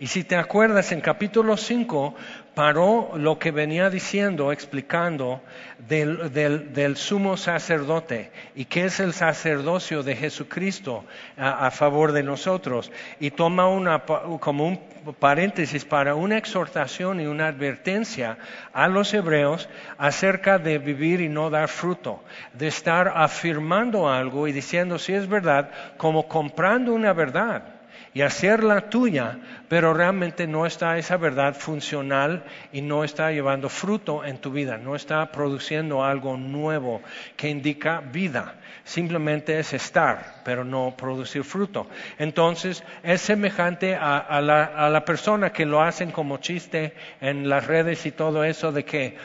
Y si te acuerdas, en capítulo 5 paró lo que venía diciendo, explicando del, del, sumo sacerdote y qué es el sacerdocio de Jesucristo a, a favor de nosotros. Y toma una, como un paréntesis para una exhortación y una advertencia a los hebreos acerca de vivir y no dar fruto, de estar afirmando algo y diciendo si es verdad, como comprando una verdad y hacerla tuya, pero realmente no está esa verdad funcional y no está llevando fruto en tu vida, no está produciendo algo nuevo que indica vida. Simplemente es estar, pero no producir fruto. Entonces es semejante a, la, a la persona que lo hacen como chiste en las redes y todo eso de que,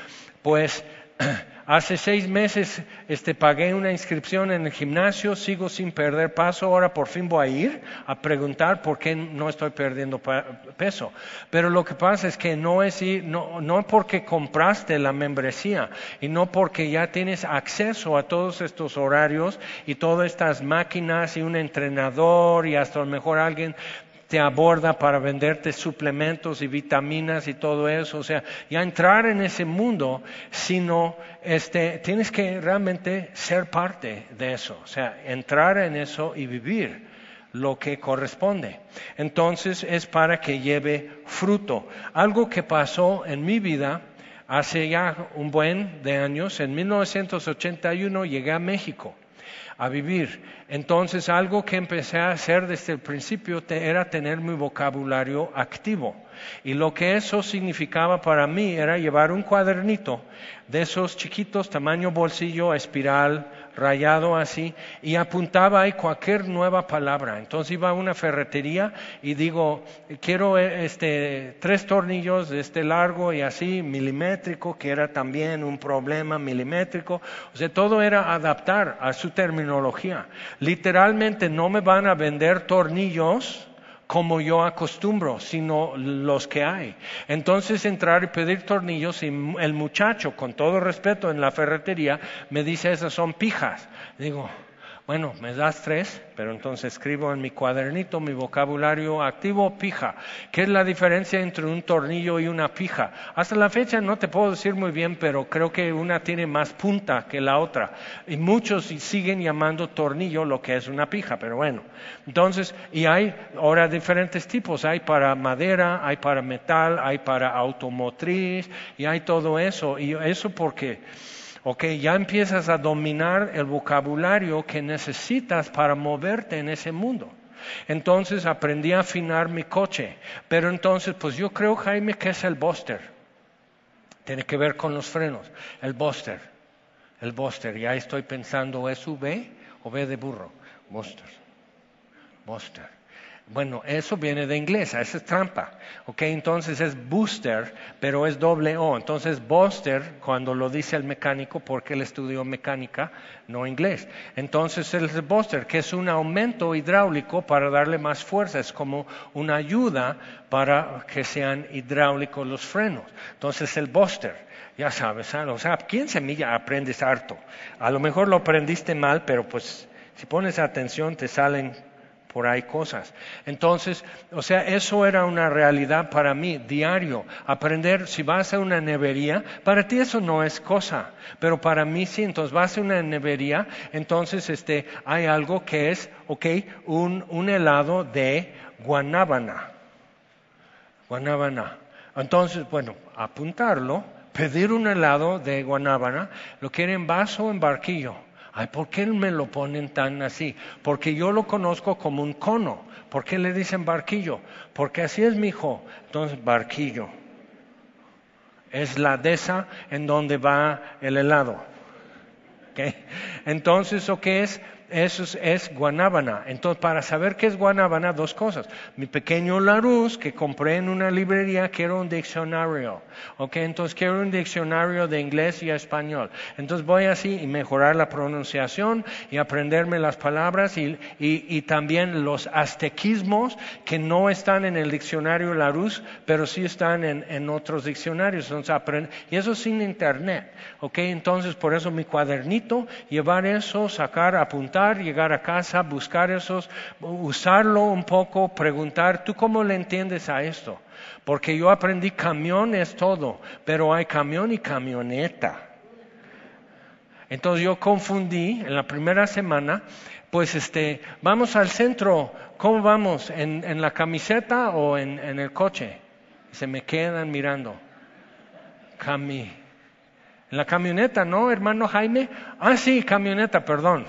pues, Hace seis meses este, pagué una inscripción en el gimnasio, sigo sin perder paso, ahora por fin voy a ir a preguntar por qué no estoy perdiendo peso. Pero lo que pasa es que no es no, no porque compraste la membresía y no porque ya tienes acceso a todos estos horarios y todas estas máquinas y un entrenador y hasta a lo mejor alguien te aborda para venderte suplementos y vitaminas y todo eso. O sea, ya entrar en ese mundo, sino este, tienes que realmente ser parte de eso. O sea, entrar en eso y vivir lo que corresponde. Entonces es para que lleve fruto. Algo que pasó en mi vida hace ya un buen de años, en 1981 llegué a México a vivir. Entonces algo que empecé a hacer desde el principio era tener mi vocabulario activo. Y lo que eso significaba para mí era llevar un cuadernito de esos chiquitos, tamaño bolsillo, espiral, rayado así, y apuntaba ahí cualquier nueva palabra. Entonces iba a una ferretería y digo, quiero eh, este, tres tornillos de este largo y así, milimétrico, que era también un problema milimétrico. O sea, todo era adaptar a su terminología. Literalmente no me van a vender tornillos como yo acostumbro, sino los que hay. Entonces entrar y pedir tornillos y el muchacho, con todo respeto en la ferretería, me dice esas son pijas. Digo, bueno, me das tres, pero entonces escribo en mi cuadernito mi vocabulario activo pija. ¿Qué es la diferencia entre un tornillo y una pija? Hasta la fecha no te puedo decir muy bien, pero creo que una tiene más punta que la otra. Y muchos siguen llamando tornillo lo que es una pija, pero bueno. Entonces, y hay ahora diferentes tipos. Hay para madera, hay para metal, hay para automotriz, y hay todo eso. Y eso porque Ok, ya empiezas a dominar el vocabulario que necesitas para moverte en ese mundo. Entonces aprendí a afinar mi coche. Pero entonces, pues yo creo, Jaime, que es el Buster. Tiene que ver con los frenos. El Buster. El Buster. Ya estoy pensando, ¿es V o V de burro? Buster. Buster. Bueno, eso viene de inglés, esa es trampa. ¿ok? Entonces es booster, pero es doble O. Entonces buster, cuando lo dice el mecánico, porque él estudió mecánica, no inglés. Entonces es booster, que es un aumento hidráulico para darle más fuerza, es como una ayuda para que sean hidráulicos los frenos. Entonces el buster. Ya sabes, ¿ah? o sea, ¿quién semilla aprendes harto? A lo mejor lo aprendiste mal, pero pues si pones atención te salen por ahí cosas. Entonces, o sea, eso era una realidad para mí, diario. Aprender, si vas a una nevería, para ti eso no es cosa, pero para mí sí. Entonces vas a una nevería, entonces este, hay algo que es, ok, un, un helado de guanábana. Guanábana. Entonces, bueno, apuntarlo, pedir un helado de guanábana, lo quieren en vaso o en barquillo. Ay, ¿por qué me lo ponen tan así? Porque yo lo conozco como un cono. ¿Por qué le dicen barquillo? Porque así es mi hijo. Entonces, barquillo. Es la dehesa en donde va el helado. ¿Okay? Entonces, ¿o qué es? Eso es, guanábana. Entonces, para saber qué es guanábana, dos cosas. Mi pequeño Larousse que compré en una librería, quiero un diccionario. Ok, entonces quiero un diccionario de inglés y español. Entonces voy así y mejorar la pronunciación y aprenderme las palabras y, también los aztequismos que no están en el diccionario Larousse, pero sí están en, en otros diccionarios. Entonces, y eso sin internet. Ok, entonces por eso mi cuadernito, llevar eso, sacar, apuntar llegar a casa, buscar esos, usarlo un poco, preguntar, ¿tú cómo le entiendes a esto? Porque yo aprendí camión es todo, pero hay camión y camioneta. Entonces yo confundí en la primera semana, pues este, vamos al centro, ¿cómo vamos? ¿En, la camiseta o en, en, el coche? Se me quedan mirando. Cami. En la camioneta, ¿no, hermano Jaime? Ah, sí, camioneta, perdón.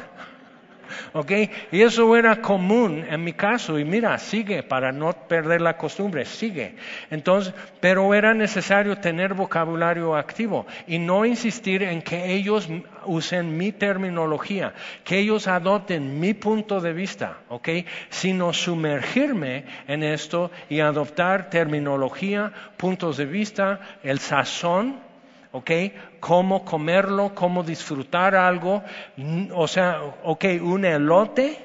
¿Ok? Y eso era común en mi caso, y mira, sigue, para no perder la costumbre, sigue. Entonces, pero era necesario tener vocabulario activo y no insistir en que ellos usen mi terminología, que ellos adopten mi punto de vista, ¿ok? Sino sumergirme en esto y adoptar terminología, puntos de vista, el sazón, ¿ok? Cómo comerlo, cómo disfrutar algo, o sea, ok, un elote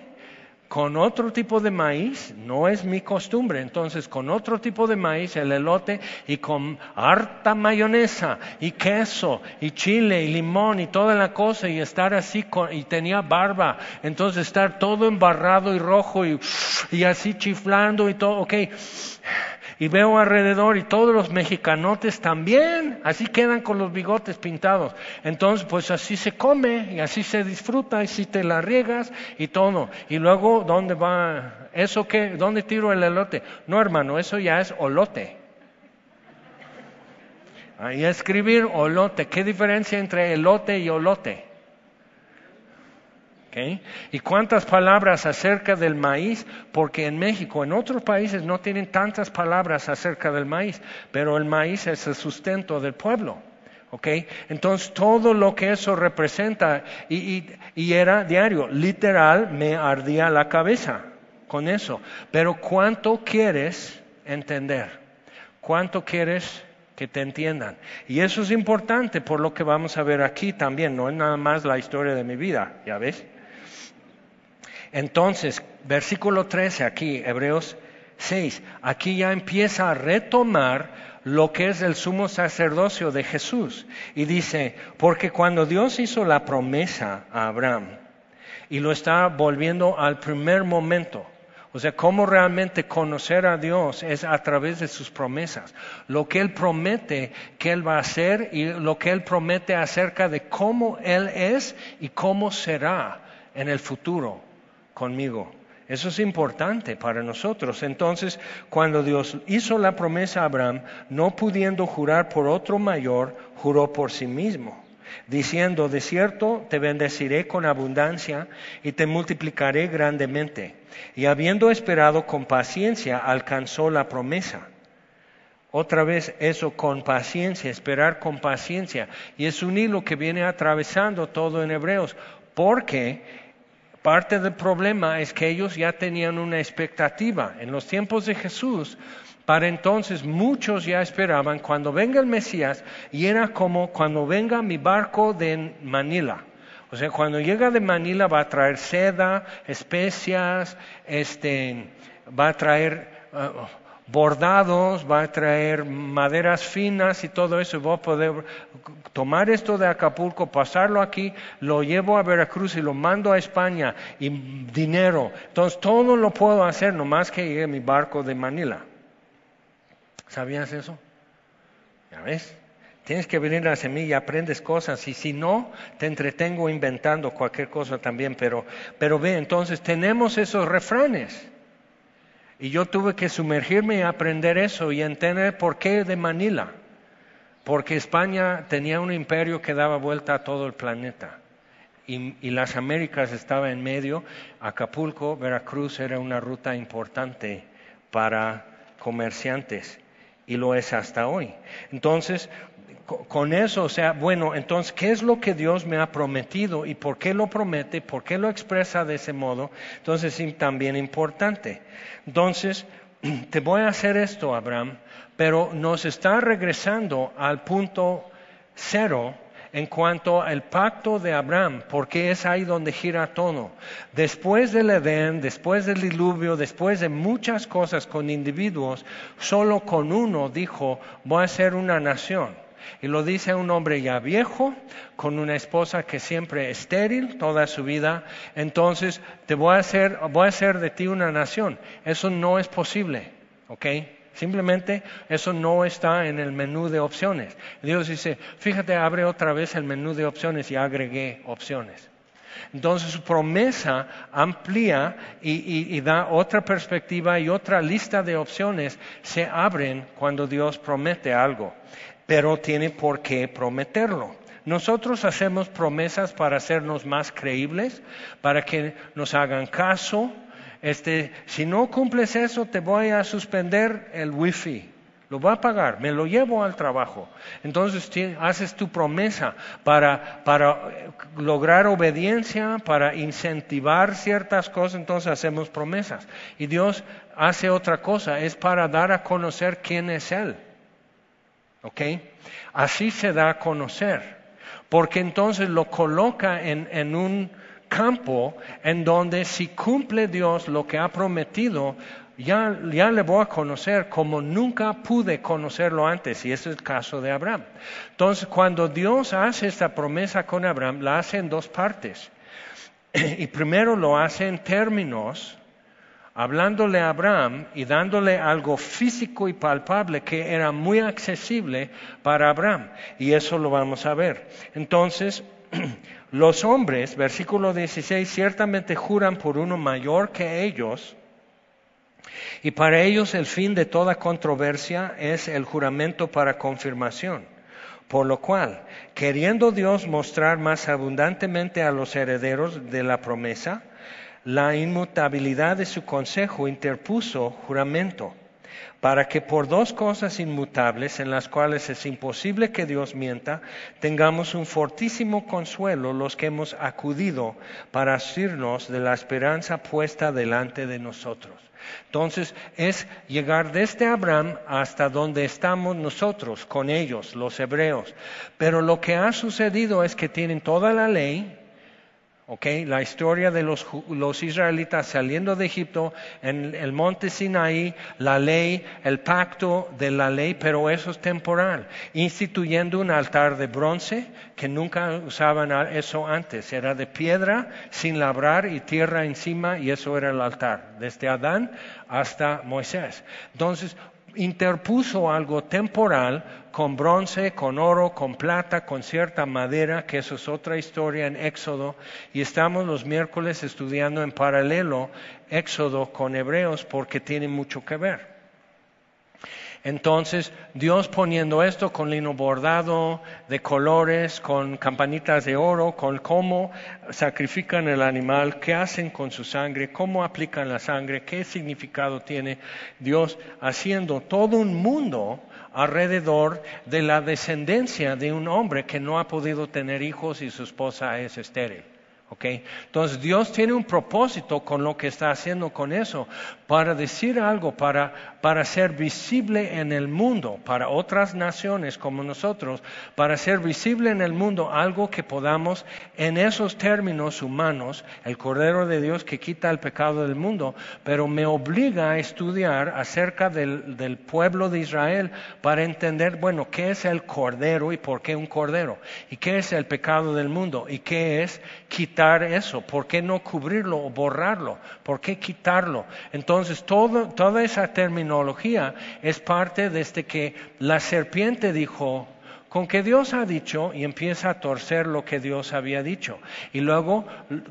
con otro tipo de maíz, no es mi costumbre, entonces con otro tipo de maíz, el elote, y con harta mayonesa, y queso, y chile, y limón, y toda la cosa, y estar así, y tenía barba, entonces estar todo embarrado y rojo, y, y así chiflando y todo, ok y veo alrededor y todos los mexicanotes también, así quedan con los bigotes pintados. Entonces, pues así se come y así se disfruta y si te la riegas y todo. Y luego, ¿dónde va? ¿Eso qué? ¿Dónde tiro el elote? No, hermano, eso ya es olote. Ahí escribir olote. ¿Qué diferencia entre elote y olote? ¿Y cuántas palabras acerca del maíz? Porque en México, en otros países no tienen tantas palabras acerca del maíz, pero el maíz es el sustento del pueblo. Entonces todo lo que eso representa, y, y era diario, literal, me ardía la cabeza con eso. Pero ¿cuánto quieres entender? ¿Cuánto quieres que te entiendan. Y eso es importante por lo que vamos a ver aquí también, no es nada más la historia de mi vida, ¿ya ves? Entonces, versículo 13 aquí, Hebreos 6, aquí ya empieza a retomar lo que es el sumo sacerdocio de Jesús. Y dice, porque cuando Dios hizo la promesa a Abraham, y lo está volviendo al primer momento, o sea, cómo realmente conocer a Dios es a través de sus promesas. Lo que Él promete que Él va a hacer y lo que Él promete acerca de cómo Él es y cómo será en el futuro conmigo. Eso es importante para nosotros. Entonces, cuando Dios hizo la promesa a Abraham, no pudiendo jurar por otro mayor, juró por sí mismo, diciendo, de cierto, te bendeciré con abundancia y te multiplicaré grandemente. Y habiendo esperado con paciencia, alcanzó la promesa. Otra vez eso con paciencia, esperar con paciencia. Y es un hilo que viene atravesando todo en Hebreos, porque Parte del problema es que ellos ya tenían una expectativa. En los tiempos de Jesús, para entonces muchos ya esperaban cuando venga el Mesías y era como cuando venga mi barco de Manila. O sea, cuando llega de Manila va a traer seda, especias, este, va a traer uh, bordados, va a traer maderas finas y todo eso. Voy a poder tomar esto de Acapulco, pasarlo aquí, lo llevo a Veracruz y lo mando a España y dinero. Entonces todo lo puedo hacer nomás que llegue mi barco de Manila. ¿Sabías eso? ¿Ya ves? Tienes que venir a la y aprendes cosas y si no, te entretengo inventando cualquier cosa también, pero, pero ve, entonces tenemos esos refranes. Y yo tuve que sumergirme y aprender eso y entender por qué de Manila. Porque España tenía un imperio que daba vuelta a todo el planeta. Y, las Américas estaba en medio. Acapulco, Veracruz era una ruta importante para comerciantes. Y lo es hasta hoy. Entonces, con eso, o sea, bueno, entonces, ¿qué es lo que Dios me ha prometido y por qué lo promete, por qué lo expresa de ese modo? Entonces, es también importante. Entonces, te voy a hacer esto, Abraham, pero nos está regresando al punto cero en cuanto al pacto de Abraham, porque es ahí donde gira todo. Después del Edén, después del diluvio, después de muchas cosas con individuos, solo con uno dijo, voy a ser una nación. Y lo dice un hombre ya viejo, con una esposa que siempre estéril toda su vida. Entonces, te voy a hacer, voy a hacer de ti una nación. Eso no es posible, ¿ok? Simplemente eso no está en el menú de opciones. Dios dice, fíjate, abre otra vez el menú de opciones y agregué opciones. Entonces su promesa amplía y, da otra perspectiva y otra lista de opciones se abren cuando Dios promete algo, pero tiene por qué prometerlo. Nosotros hacemos promesas para hacernos más creíbles, para que nos hagan caso. Este, si no cumples eso, te voy a suspender el wifi lo va a pagar, me lo llevo al trabajo. Entonces haces tu promesa para, para lograr obediencia, para incentivar ciertas cosas, entonces hacemos promesas. Y Dios hace otra cosa, es para dar a conocer quién es Él. ¿Ok? Así se da a conocer, porque entonces lo coloca en, en un campo en donde si cumple Dios lo que ha prometido, ya, le voy a conocer como nunca pude conocerlo antes, y ese es el caso de Abraham. Entonces, cuando Dios hace esta promesa con Abraham, la hace en dos partes. Y primero lo hace en términos, hablándole a Abraham y dándole algo físico y palpable que era muy accesible para Abraham. Y eso lo vamos a ver. Entonces, los hombres, versículo 16, ciertamente juran por uno mayor que ellos, y para ellos el fin de toda controversia es el juramento para confirmación. Por lo cual, queriendo Dios mostrar más abundantemente a los herederos de la promesa, la inmutabilidad de su consejo interpuso juramento, para que por dos cosas inmutables en las cuales es imposible que Dios mienta, tengamos un fortísimo consuelo los que hemos acudido para asirnos de la esperanza puesta delante de nosotros. Entonces es llegar desde Abraham hasta donde estamos nosotros, con ellos, los hebreos. Pero lo que ha sucedido es que tienen toda la ley, Okay, la historia de los, los, israelitas saliendo de Egipto en el monte Sinaí, la ley, el pacto de la ley, pero eso es temporal, instituyendo un altar de bronce que nunca usaban eso antes, era de piedra sin labrar y tierra encima y eso era el altar, desde Adán hasta Moisés. Entonces, interpuso algo temporal con bronce, con oro, con plata, con cierta madera, que eso es otra historia en Éxodo, y estamos los miércoles estudiando en paralelo Éxodo con Hebreos porque tiene mucho que ver. Entonces, Dios poniendo esto con lino bordado de colores, con campanitas de oro, con cómo sacrifican el animal, qué hacen con su sangre, cómo aplican la sangre, qué significado tiene Dios haciendo todo un mundo alrededor de la descendencia de un hombre que no ha podido tener hijos y su esposa es estéril. Entonces Dios tiene un propósito con lo que está haciendo con eso, para decir algo, para, para ser visible en el mundo, para otras naciones como nosotros, para ser visible en el mundo algo que podamos en esos términos humanos, el Cordero de Dios que quita el pecado del mundo, pero me obliga a estudiar acerca del, pueblo de Israel para entender, bueno, qué es el Cordero y por qué un Cordero, y qué es el pecado del mundo, y qué es quitar eso? ¿Por qué no cubrirlo o borrarlo? ¿Por qué quitarlo? Entonces, toda esa terminología es parte desde que la serpiente dijo, con que Dios ha dicho y empieza a torcer lo que Dios había dicho y luego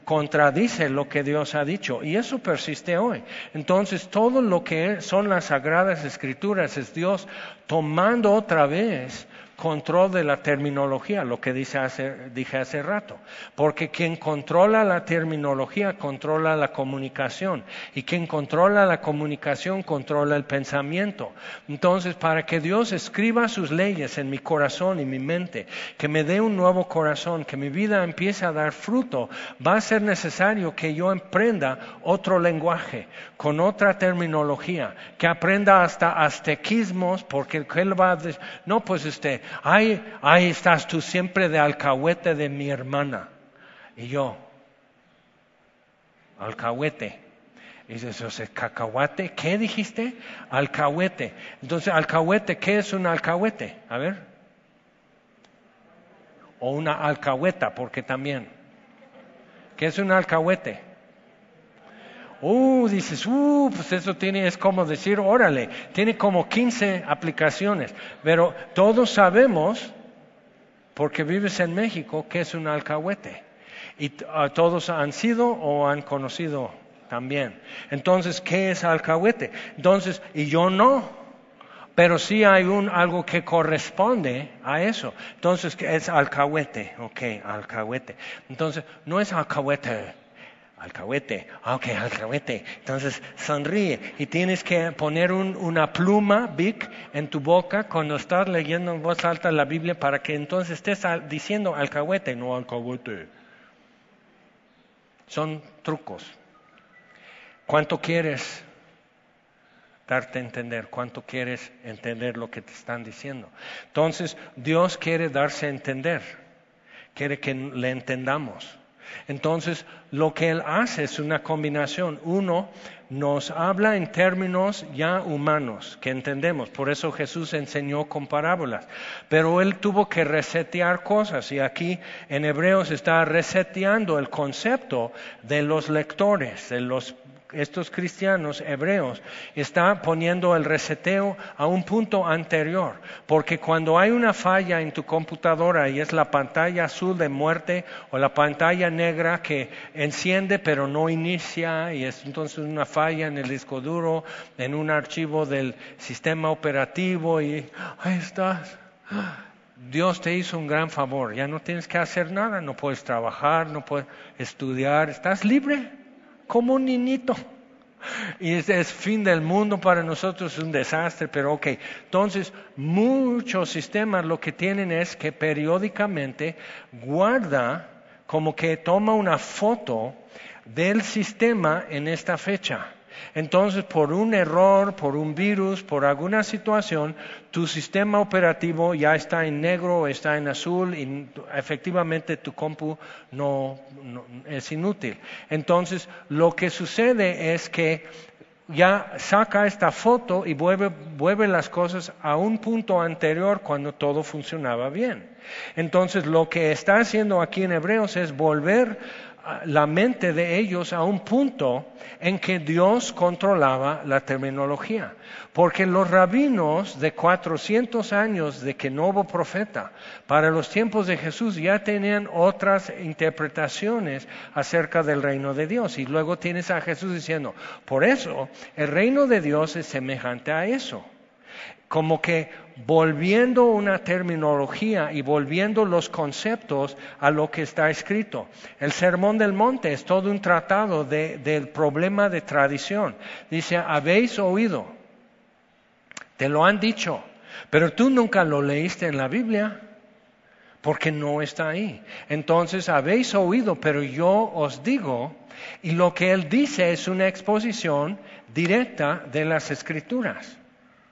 contradice lo que Dios ha dicho y eso persiste hoy. Entonces todo lo que son las sagradas escrituras es Dios tomando otra vez control de la terminología, lo que dije hace rato. Porque quien controla la terminología controla la comunicación. Y quien controla la comunicación controla el pensamiento. Entonces, para que Dios escriba sus leyes en mi corazón y mi mente, que me dé un nuevo corazón, que mi vida empiece a dar fruto, va a ser necesario que yo emprenda otro lenguaje, con otra terminología, que aprenda hasta aztequismos, porque él va a decir, no, pues este, ahí, ahí estás tú siempre de alcahuete de mi hermana. Y yo, alcahuete. Y dice, cacahuate, ¿qué dijiste? Alcahuete. Entonces, alcahuete, ¿qué es un alcahuete? A ver. o una alcahueta, porque también. ¿Qué es un alcahuete? Uh, dices, uh, pues eso tiene, es como decir, órale, tiene como 15 aplicaciones, pero todos sabemos, porque vives en México, que es un alcahuete. Y uh, todos han sido o han conocido también. Entonces, ¿qué es alcahuete? Entonces, y yo no, pero sí hay un, algo que corresponde a eso. Entonces, ¿qué es alcahuete? Ok, alcahuete. Entonces, no es alcahuete alcahuete, ah, ok, alcahuete. Entonces sonríe y tienes que poner una pluma big en tu boca cuando estás leyendo en voz alta la Biblia para que entonces estés diciendo alcahuete, no alcahuete. Son trucos. ¿Cuánto quieres darte a entender? ¿Cuánto quieres entender lo que te están diciendo? Entonces, Dios quiere darse a entender, quiere que le entendamos. Entonces, lo que Él hace es una combinación. Uno, nos habla en términos ya humanos, que entendemos. Por eso Jesús enseñó con parábolas. Pero Él tuvo que resetear cosas. Y aquí en Hebreos está reseteando el concepto de los lectores, de los estos cristianos hebreos están poniendo el reseteo a un punto anterior, porque cuando hay una falla en tu computadora y es la pantalla azul de muerte o la pantalla negra que enciende pero no inicia y es entonces una falla en el disco duro, en un archivo del sistema operativo y ahí estás. Dios te hizo un gran favor, ya no tienes que hacer nada, no puedes trabajar, no puedes estudiar, estás libre como un niñito. Y es, fin del mundo para nosotros, es un desastre, pero ok. Entonces, muchos sistemas lo que tienen es que periódicamente guarda como que toma una foto del sistema en esta fecha. Entonces, por un error, por un virus, por alguna situación, tu sistema operativo ya está en negro, está en azul y efectivamente tu compu no, es inútil. Entonces, lo que sucede es que ya saca esta foto y vuelve, las cosas a un punto anterior cuando todo funcionaba bien. Entonces lo que está haciendo aquí en Hebreos es volver la mente de ellos a un punto en que Dios controlaba la terminología. Porque los rabinos de 400 años de que no hubo profeta, para los tiempos de Jesús ya tenían otras interpretaciones acerca del reino de Dios. Y luego tienes a Jesús diciendo, por eso el reino de Dios es semejante a eso como que volviendo una terminología y volviendo los conceptos a lo que está escrito. El Sermón del Monte es todo un tratado del problema de tradición. Dice, habéis oído, te lo han dicho, pero tú nunca lo leíste en la Biblia porque no está ahí. Entonces, habéis oído, pero yo os digo, y lo que él dice es una exposición directa de las escrituras.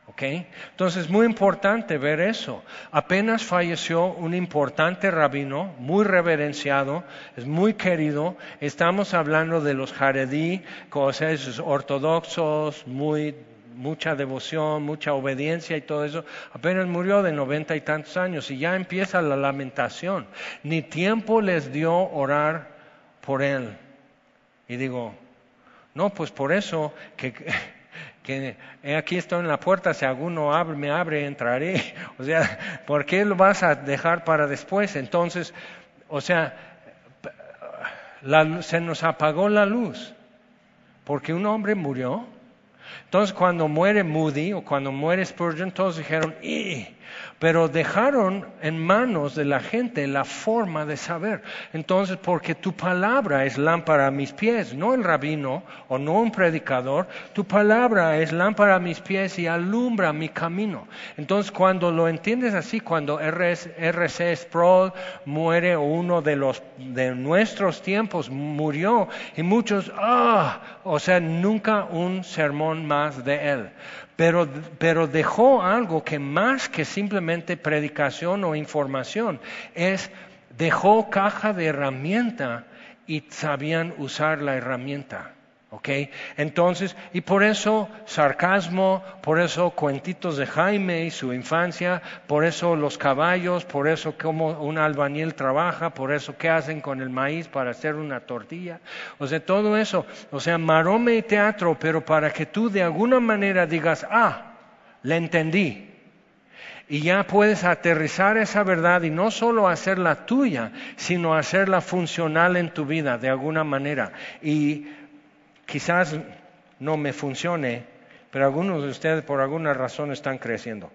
Entonces Entonces, muy importante ver eso. Apenas falleció un importante rabino, muy reverenciado, es muy querido. Estamos hablando de los jaredí, cosas ortodoxos, muy mucha devoción, mucha obediencia y todo eso, apenas murió de noventa y tantos años y ya empieza la lamentación. Ni tiempo les dio orar por él. Y digo, no, pues por eso que que aquí estoy en la puerta, si alguno abre, me abre, entraré. O sea, ¿por qué lo vas a dejar para después? Entonces, o sea, se nos apagó la luz porque un hombre murió. Entonces, cuando muere Moody o cuando muere Spurgeon, todos dijeron, ¡y! Pero dejaron en manos de la gente la forma de saber. Entonces, porque tu palabra es lámpara a mis pies, no el rabino o no un predicador, tu palabra es lámpara a mis pies y alumbra mi camino. Entonces, cuando lo entiendes así, cuando RC Sproul muere o uno de los de nuestros tiempos murió y muchos, ah, o sea, nunca un sermón más de él pero, pero dejó algo que más que simplemente predicación o información, es dejó caja de herramienta y sabían usar la herramienta. ¿Ok? Entonces, y por eso sarcasmo, por eso cuentitos de Jaime y su infancia, por eso los caballos, por eso cómo un albañil trabaja, por eso qué hacen con el maíz para hacer una tortilla. O sea, todo eso, o sea, marome y teatro, pero para que tú de alguna manera digas, ah, le entendí. Y ya puedes aterrizar esa verdad y no solo hacerla tuya, sino hacerla funcional en tu vida de alguna manera. Y quizás no me funcione, pero algunos de ustedes por alguna razón están creciendo.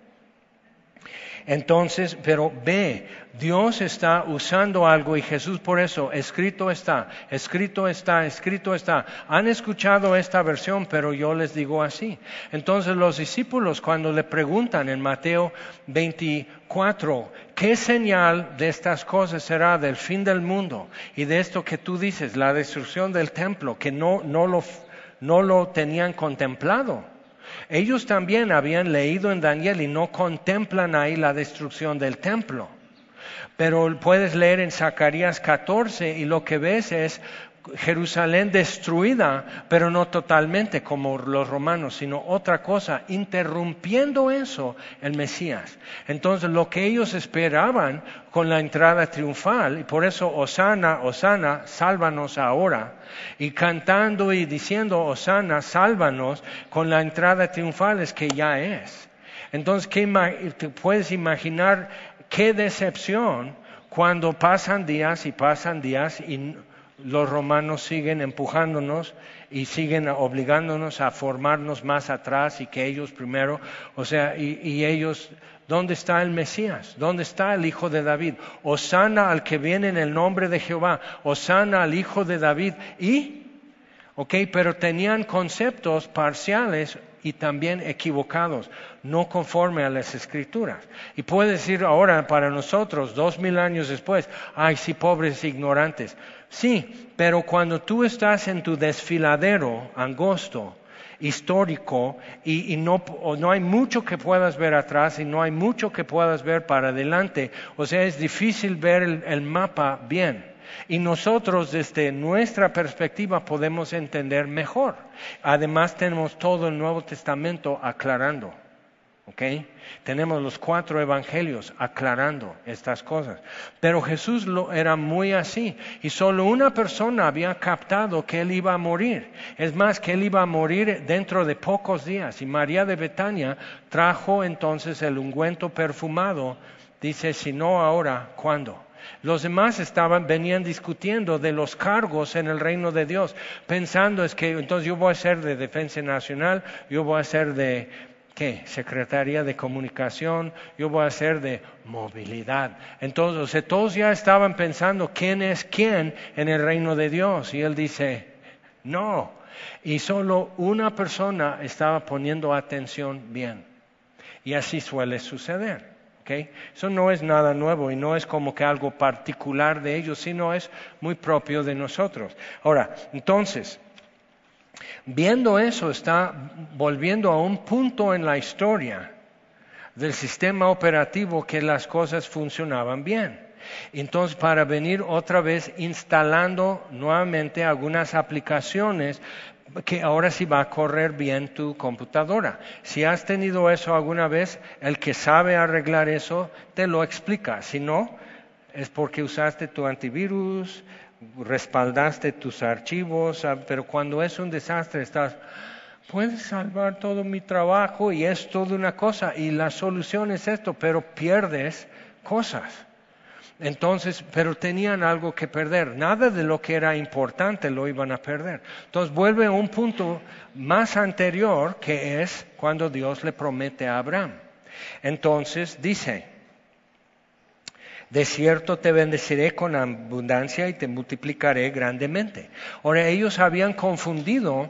Entonces, pero ve, Dios está usando algo y Jesús por eso, escrito está, escrito está, escrito está. Han escuchado esta versión, pero yo les digo así. Entonces los discípulos cuando le preguntan en Mateo 24, ¿qué señal de estas cosas será del fin del mundo? Y de esto que tú dices, la destrucción del templo, que no, no, lo, no lo tenían contemplado. Ellos también habían leído en Daniel y no contemplan ahí la destrucción del templo. Pero puedes leer en Zacarías 14 y lo que ves es Jerusalén destruida, pero no totalmente como los romanos, sino otra cosa, interrumpiendo eso el Mesías. Entonces lo que ellos esperaban con la entrada triunfal, y por eso Osana, Osana, sálvanos ahora, y cantando y diciendo Osana, sálvanos con la entrada triunfal es que ya es. Entonces, ¿qué, puedes imaginar qué decepción cuando pasan días y pasan días y los romanos siguen empujándonos y siguen obligándonos a formarnos más atrás y que ellos primero, o sea, y, ellos, ¿dónde está el Mesías? ¿Dónde está el Hijo de David? Osana al que viene en el nombre de Jehová, Osana al Hijo de David y, ok, pero tenían conceptos parciales y también equivocados, no conforme a las escrituras. Y puede decir ahora para nosotros, dos mil años después, ay, sí, pobres ignorantes. Sí, pero cuando tú estás en tu desfiladero angosto, histórico, y, no, hay mucho que puedas ver atrás y no hay mucho que puedas ver para adelante, o sea, es difícil ver el mapa bien. Y nosotros desde nuestra perspectiva podemos entender mejor. Además tenemos todo el Nuevo Testamento aclarando. Tenemos los cuatro evangelios aclarando estas cosas. Pero Jesús lo era muy así y solo una persona había captado que él iba a morir. Es más, que él iba a morir dentro de pocos días. Y María de Betania trajo entonces el ungüento perfumado. Dice, si no ahora, ¿cuándo? Los demás estaban, venían discutiendo de los cargos en el reino de Dios, pensando es que entonces yo voy a ser de defensa nacional, yo voy a ser de ¿qué? Secretaría de Comunicación, yo voy a ser de movilidad. Entonces, todos ya estaban pensando quién es quién en el reino de Dios. Y él dice, no. Y solo una persona estaba poniendo atención bien. Y así suele suceder. Eso no es nada nuevo y no es como que algo particular de ellos, sino es muy propio de nosotros. Ahora, entonces, Viendo eso, está volviendo a un punto en la historia del sistema operativo que las cosas funcionaban bien. Entonces, para venir otra vez instalando nuevamente algunas aplicaciones que ahora sí va a correr bien tu computadora. Si has tenido eso alguna vez, el que sabe arreglar eso te lo explica. Si no, es porque usaste tu antivirus, respaldaste tus archivos, ah, pero cuando es un desastre estás, puedes salvar todo mi trabajo y es toda una cosa y la solución es esto, pero pierdes cosas. Entonces, pero tenían algo que perder. Nada de lo que era importante lo iban a perder. Entonces vuelve a un punto más anterior que es cuando Dios le promete a Abraham. Entonces dice, de cierto te bendeciré con abundancia y te multiplicaré grandemente. Ahora ellos habían confundido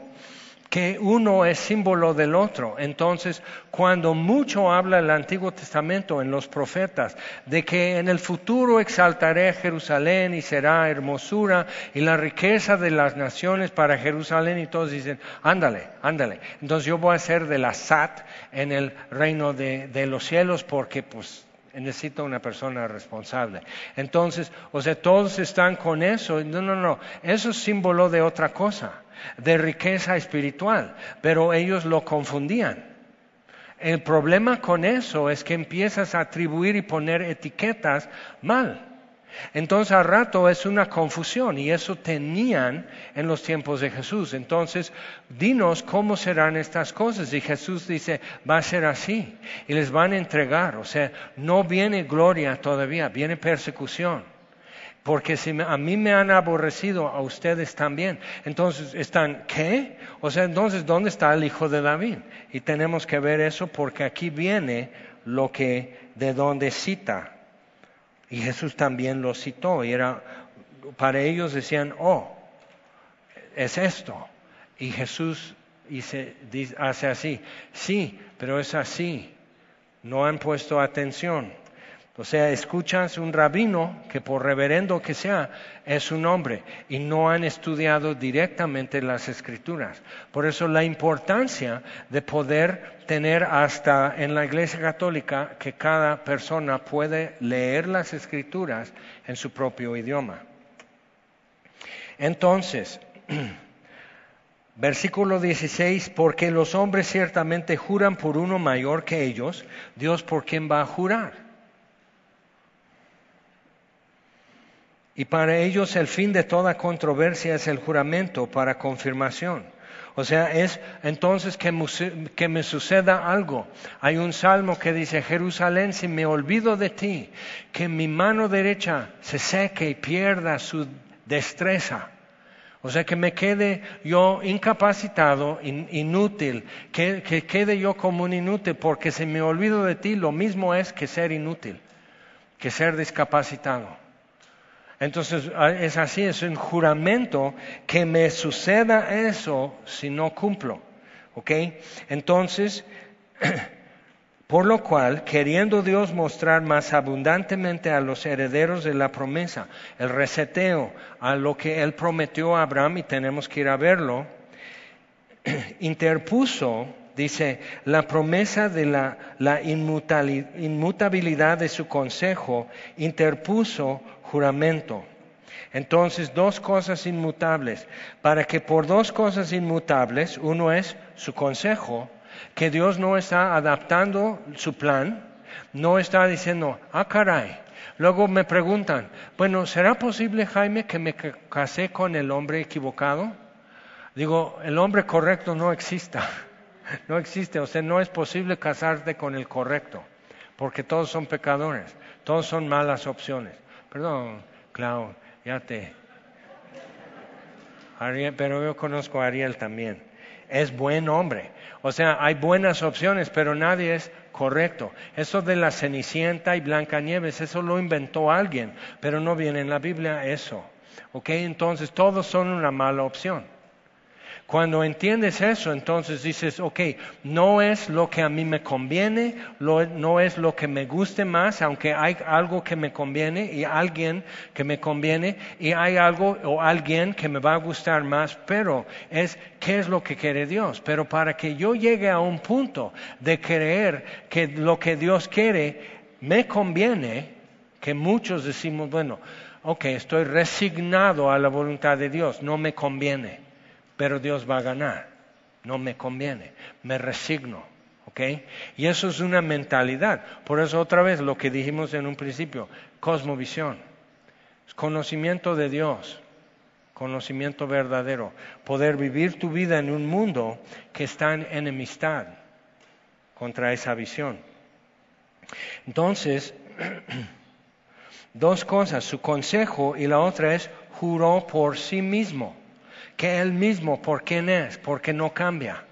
que uno es símbolo del otro. Entonces, cuando mucho habla el Antiguo Testamento en los profetas de que en el futuro exaltaré Jerusalén y será hermosura y la riqueza de las naciones para Jerusalén y todos dicen, ándale, ándale. Entonces yo voy a ser de la SAT en el reino de, de los cielos porque pues necesito una persona responsable. Entonces, o sea, todos están con eso. No, no, no. Eso es símbolo de otra cosa, de riqueza espiritual. Pero ellos lo confundían. El problema con eso es que empiezas a atribuir y poner etiquetas mal. Entonces al rato es una confusión y eso tenían en los tiempos de Jesús. Entonces, dinos cómo serán estas cosas. Y Jesús dice, va a ser así. Y les van a entregar. O sea, no viene gloria todavía, viene persecución. Porque si a mí me han aborrecido, a ustedes también. Entonces, ¿están qué? O sea, entonces, ¿dónde está el hijo de David? Y tenemos que ver eso porque aquí viene lo que, de donde cita y Jesús también lo citó y era, para ellos decían, oh, es esto. Y Jesús dice, hace así, sí, pero es así. No han puesto atención. O sea, escuchas un rabino que por reverendo que sea es un hombre y no han estudiado directamente las escrituras. Por eso la importancia de poder tener hasta en la Iglesia Católica que cada persona puede leer las escrituras en su propio idioma. Entonces, Versículo 16, porque los hombres ciertamente juran por uno mayor que ellos, Dios por quién va a jurar. Y para ellos el fin de toda controversia es el juramento para confirmación. O sea, es entonces que, me suceda algo. Hay un salmo que dice, Jerusalén, si me olvido de ti, que mi mano derecha se seque y pierda su destreza. O sea, que me quede yo incapacitado, inútil, que, que quede yo como un inútil, porque si me olvido de ti, lo mismo es que ser inútil, que ser discapacitado. Entonces ah, es así, es un juramento que me suceda eso si no cumplo. ¿Ok? Entonces, por lo cual, queriendo Dios mostrar más abundantemente a los herederos de la promesa, el reseteo a lo que Él prometió a Abraham, y tenemos que ir a verlo, interpuso dice, la promesa de la, la, inmutabilidad de su consejo interpuso juramento. Entonces, dos cosas inmutables, para que por dos cosas inmutables, uno es su consejo, que Dios no está adaptando su plan, no está diciendo, ah, caray. Luego me preguntan, bueno, ¿será posible, Jaime, que me casé con el hombre equivocado? Digo, el hombre correcto no exista, no existe, o sea, no es posible casarte con el correcto, porque todos son pecadores, todos son malas opciones. Perdón, Clau, ya te. Ariel, pero yo conozco a Ariel también. Es buen hombre. O sea, hay buenas opciones, pero nadie es correcto. Eso de la Cenicienta y Blancanieves, eso lo inventó alguien, pero no viene en la Biblia eso. ¿Ok? Entonces todos son una mala opción. Cuando entiendes eso, entonces dices, ok, no es lo que a mí me conviene, no es lo que me guste más, aunque hay algo que me conviene y alguien que me conviene y hay algo o alguien que me va a gustar más, pero es qué es lo que quiere Dios. Pero para que yo llegue a un punto de creer que lo que Dios quiere me conviene, que muchos decimos, bueno, ok, estoy resignado a la voluntad de Dios, no me conviene pero Dios va a ganar. No me conviene, me resigno. ¿ok? Y eso es una mentalidad. Por eso otra vez lo que dijimos en un principio, cosmovisión, conocimiento de Dios, conocimiento verdadero, poder vivir tu vida en un mundo que está en enemistad contra esa visión. Entonces, dos cosas, su consejo y la otra es juró por sí mismo que Él mismo, ¿por quién es? Porque no cambia.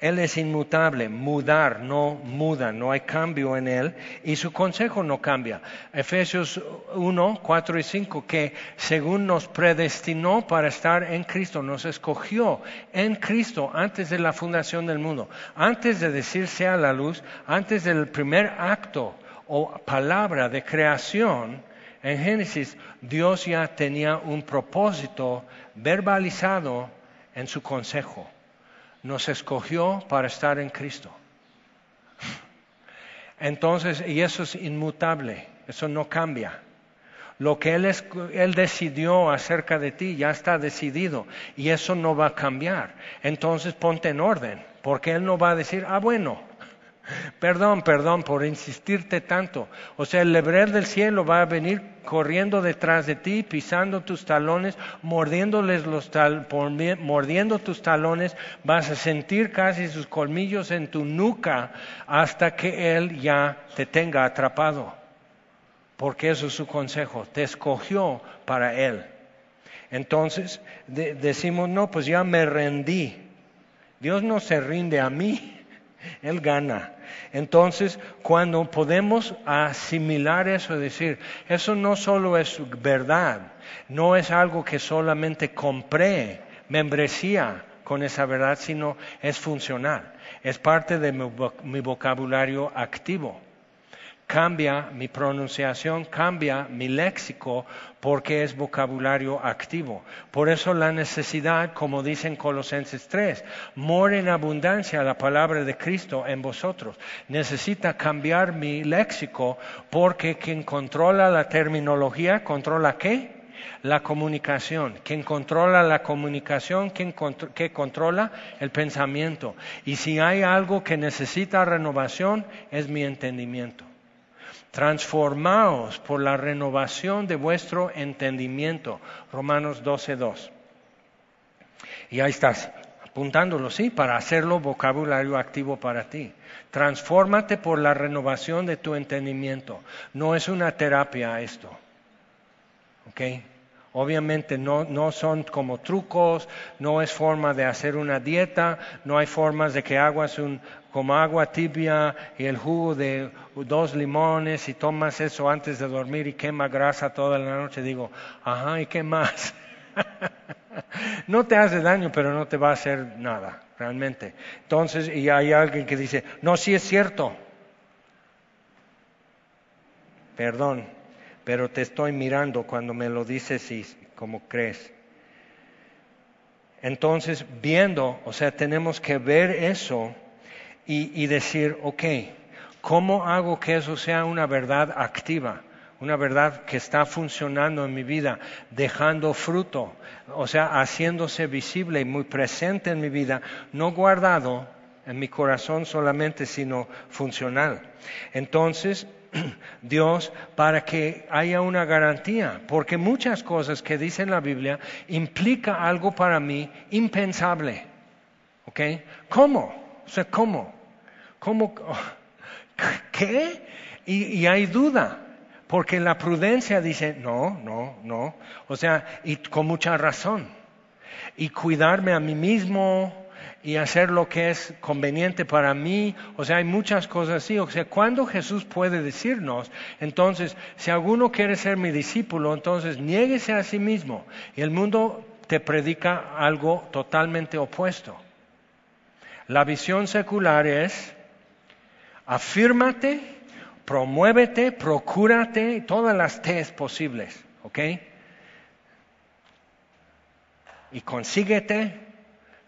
Él es inmutable, mudar, no muda, no hay cambio en Él y su consejo no cambia. Efesios 1, 4 y 5, que según nos predestinó para estar en Cristo, nos escogió en Cristo antes de la fundación del mundo, antes de decirse a la luz, antes del primer acto o palabra de creación, en Génesis, Dios ya tenía un propósito verbalizado en su consejo. Nos escogió para estar en Cristo. Entonces, y eso es inmutable, eso no cambia. Lo que él, es, él decidió acerca de ti ya está decidido y eso no va a cambiar. Entonces ponte en orden, porque Él no va a decir, ah, bueno, Perdón, perdón por insistirte tanto. O sea, el lebrer del cielo va a venir corriendo detrás de ti, pisando tus talones, mordiéndoles los mordiendo tus talones, vas a sentir casi sus colmillos en tu nuca hasta que él ya te tenga atrapado. Porque eso es su consejo, te escogió para él. Entonces decimos, no, pues ya me rendí. Dios no se rinde a mí, Él gana. Entonces, cuando podemos asimilar eso decir, eso no solo es verdad, no es algo que solamente compré, membresía con esa verdad, sino es funcional, es parte de mi vocabulario activo cambia mi pronunciación, cambia mi léxico porque es vocabulario activo. Por eso la necesidad, como dice en Colosenses 3, mora en abundancia la palabra de Cristo en vosotros. Necesita cambiar mi léxico porque quien controla la terminología, ¿controla qué? la comunicación. Quien controla la comunicación, quien controla el pensamiento. Y si hay algo que necesita renovación, es mi entendimiento transformaos por la renovación de vuestro entendimiento. Romanos 12.2. Y ahí estás, apuntándolo, sí, para hacerlo vocabulario activo para ti. Transfórmate por la renovación de tu entendimiento. No es una terapia esto. ¿Ok? Obviamente no, no, son como trucos, no es forma de hacer una dieta, no hay formas de que hagas un, como agua tibia y el jugo de dos limones y tomas eso antes de dormir y quema grasa toda la noche. Digo, ajá, ¿y qué más? no te hace daño, pero no te va a hacer nada, realmente. Entonces, y hay alguien que dice, no, sí es cierto. Perdón, pero te estoy mirando cuando me lo dices y como crees. Entonces, viendo, o sea, tenemos que ver eso y, decir, ok, ¿cómo hago que eso sea una verdad activa? Una verdad que está funcionando en mi vida, dejando fruto, o sea, haciéndose visible y muy presente en mi vida, no guardado en mi corazón solamente, sino funcional. Entonces, Dios para que haya una garantía, porque muchas cosas que dice la Biblia implica algo para mí impensable. ¿Ok? ¿Cómo? O sea, ¿cómo? ¿Cómo? ¿Qué? Y, hay duda, porque la prudencia dice, no, no, no. O sea, y con mucha razón. Y cuidarme a mí mismo, y hacer lo que es conveniente para mí. O sea, hay muchas cosas así. O sea, cuando Jesús puede decirnos, entonces, si alguno quiere ser mi discípulo, entonces niéguese a sí mismo. Y el mundo te predica algo totalmente opuesto. La visión secular es, afírmate, promuévete, procúrate, todas las T's posibles, ¿ok? Y consíguete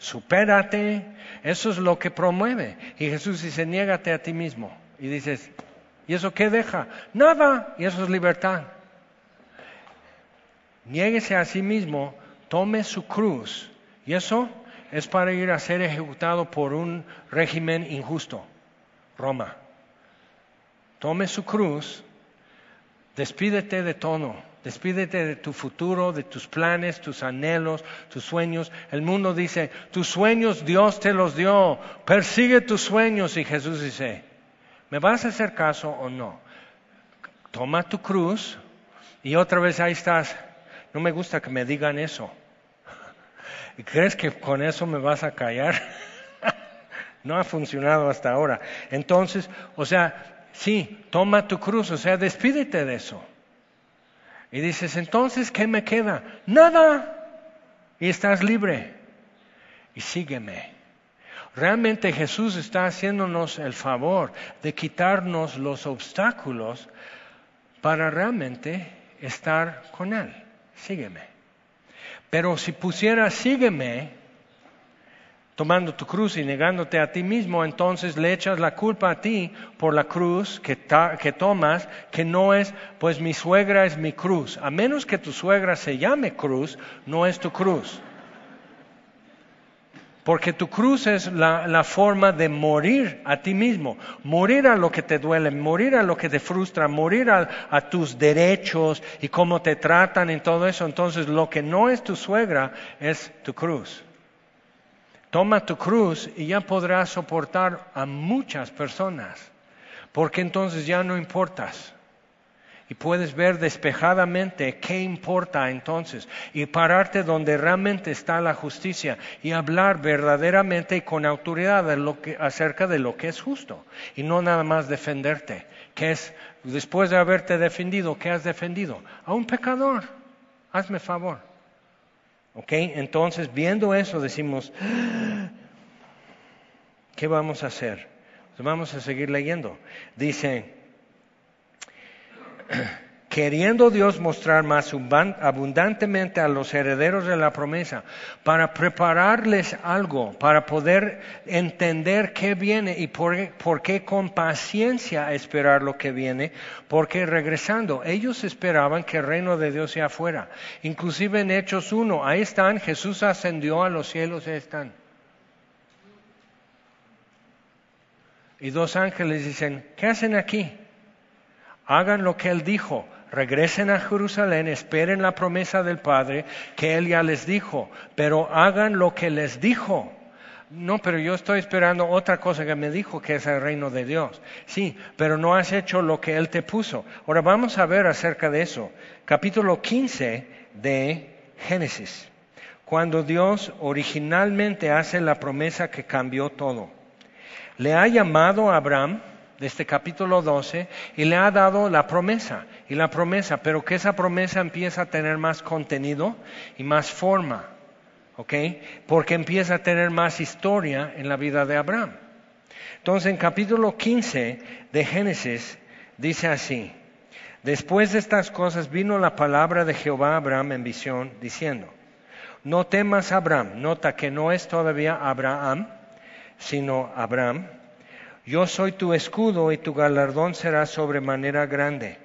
supérate, eso es lo que promueve. Y Jesús dice, niégate a ti mismo. Y dices, ¿y eso qué deja? Nada, y eso es libertad. Niéguese a sí mismo, tome su cruz. Y eso es para ir a ser ejecutado por un régimen injusto, Roma. Tome su cruz, despídete de todo Despídete de tu futuro, de tus planes, tus anhelos, tus sueños. El mundo dice, tus sueños Dios te los dio. Persigue tus sueños. Y Jesús dice, ¿me vas a hacer caso o no? Toma tu cruz y otra vez ahí estás. No me gusta que me digan eso. ¿Y crees que con eso me vas a callar? no ha funcionado hasta ahora. Entonces, o sea, sí, toma tu cruz, o sea, despídete de eso. Y dices, entonces, ¿qué me queda? Nada. Y estás libre. Y sígueme. Realmente Jesús está haciéndonos el favor de quitarnos los obstáculos para realmente estar con Él. Sígueme. Pero si pusiera sígueme, tomando tu cruz y negándote a ti mismo, entonces le echas la culpa a ti por la cruz que, que, tomas, que no es, pues mi suegra es mi cruz. A menos que tu suegra se llame cruz, no es tu cruz. Porque tu cruz es la, forma de morir a ti mismo, morir a lo que te duele, morir a lo que te frustra, morir a, a, tus derechos y cómo te tratan y todo eso. Entonces lo que no es tu suegra es tu cruz. Toma tu cruz y ya podrás soportar a muchas personas, porque entonces ya no importas y puedes ver despejadamente qué importa entonces y pararte donde realmente está la justicia y hablar verdaderamente y con autoridad acerca de lo que es justo y no nada más defenderte, que es después de haberte defendido, ¿qué has defendido? A un pecador. Hazme favor. ¿Ok? Entonces, viendo eso, decimos, ¿qué vamos a hacer? Pues vamos a seguir leyendo. Dice, queriendo Dios mostrar más abundantemente a los herederos de la promesa, para prepararles algo, para poder entender qué viene y por, qué con paciencia esperar lo que viene, porque regresando, ellos esperaban que el reino de Dios sea afuera. Inclusive en Hechos 1, ahí están, Jesús ascendió a los cielos, ahí están. Y dos ángeles dicen, ¿qué hacen aquí? hagan lo que Él dijo, regresen a Jerusalén, esperen la promesa del Padre que Él ya les dijo, pero hagan lo que les dijo. No, pero yo estoy esperando otra cosa que me dijo, que es el reino de Dios. Sí, pero no has hecho lo que Él te puso. Ahora vamos a ver acerca de eso. Capítulo 15 de Génesis. Cuando Dios originalmente hace la promesa que cambió todo. Le ha llamado a Abraham de este capítulo 12 y le ha dado la promesa y la promesa, pero que esa promesa empieza a tener más contenido y más forma, ¿ok? Porque empieza a tener más historia en la vida de Abraham. Entonces en capítulo 15 de Génesis dice así, después de estas cosas vino la palabra de Jehová a Abraham en visión diciendo, no temas Abraham, nota que no es todavía Abraham, sino Abraham, yo soy tu escudo y tu galardón será sobremanera grande.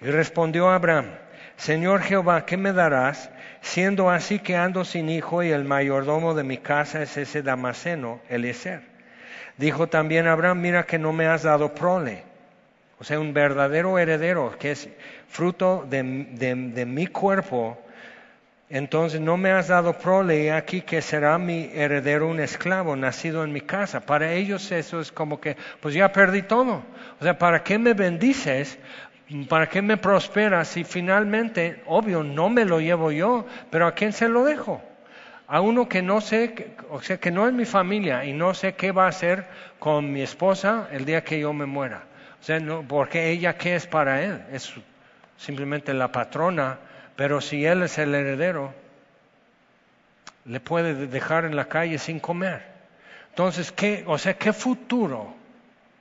Y respondió Abraham, Señor Jehová, ¿qué me darás? Siendo así que ando sin hijo y el mayordomo de mi casa es ese Damaseno, Eliezer. Dijo también Abraham, mira que no me has dado prole, o sea, un verdadero heredero, que es fruto de, de mi cuerpo entonces no me has dado prole aquí que será mi heredero un esclavo nacido en mi casa. Para ellos eso es como que, pues ya perdí todo. O sea, ¿para qué me bendices? ¿Para qué me prosperas si finalmente, obvio, no me lo llevo yo, pero a quién se lo dejo? A uno que no sé, o sea, que no es mi familia y no sé qué va a hacer con mi esposa el día que yo me muera. O sea, no, porque ella qué es para él, es simplemente la patrona pero si él es el heredero, le puede dejar en la calle sin comer. Entonces, ¿qué, o sea, qué futuro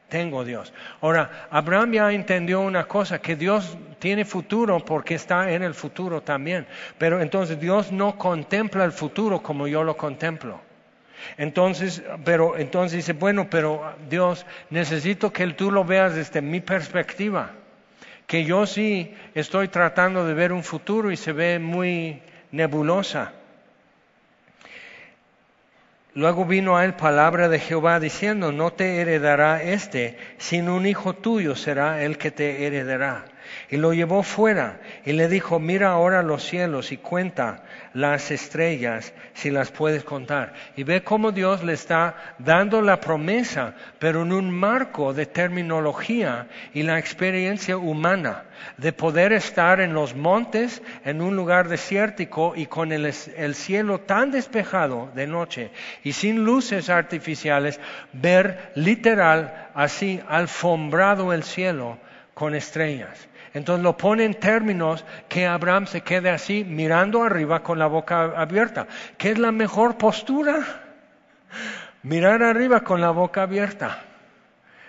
tengo Dios? Ahora, Abraham ya entendió una cosa, que Dios tiene futuro porque está en el futuro también. Pero entonces Dios no contempla el futuro como yo lo contemplo. Entonces, pero entonces dice, bueno, pero Dios, necesito que tú lo veas desde mi perspectiva que yo sí estoy tratando de ver un futuro y se ve muy nebulosa. Luego vino a él palabra de Jehová diciendo, no te heredará este, sino un hijo tuyo será el que te heredará. Y lo llevó fuera y le dijo, mira ahora los cielos y cuenta las estrellas si las puedes contar. Y ve cómo Dios le está dando la promesa, pero en un marco de terminología y la experiencia humana, de poder estar en los montes, en un lugar desértico y con el, el cielo tan despejado de noche y sin luces artificiales, ver literal así alfombrado el cielo con estrellas. Entonces lo pone en términos que Abraham se quede así mirando arriba con la boca abierta. ¿Qué es la mejor postura? Mirar arriba con la boca abierta.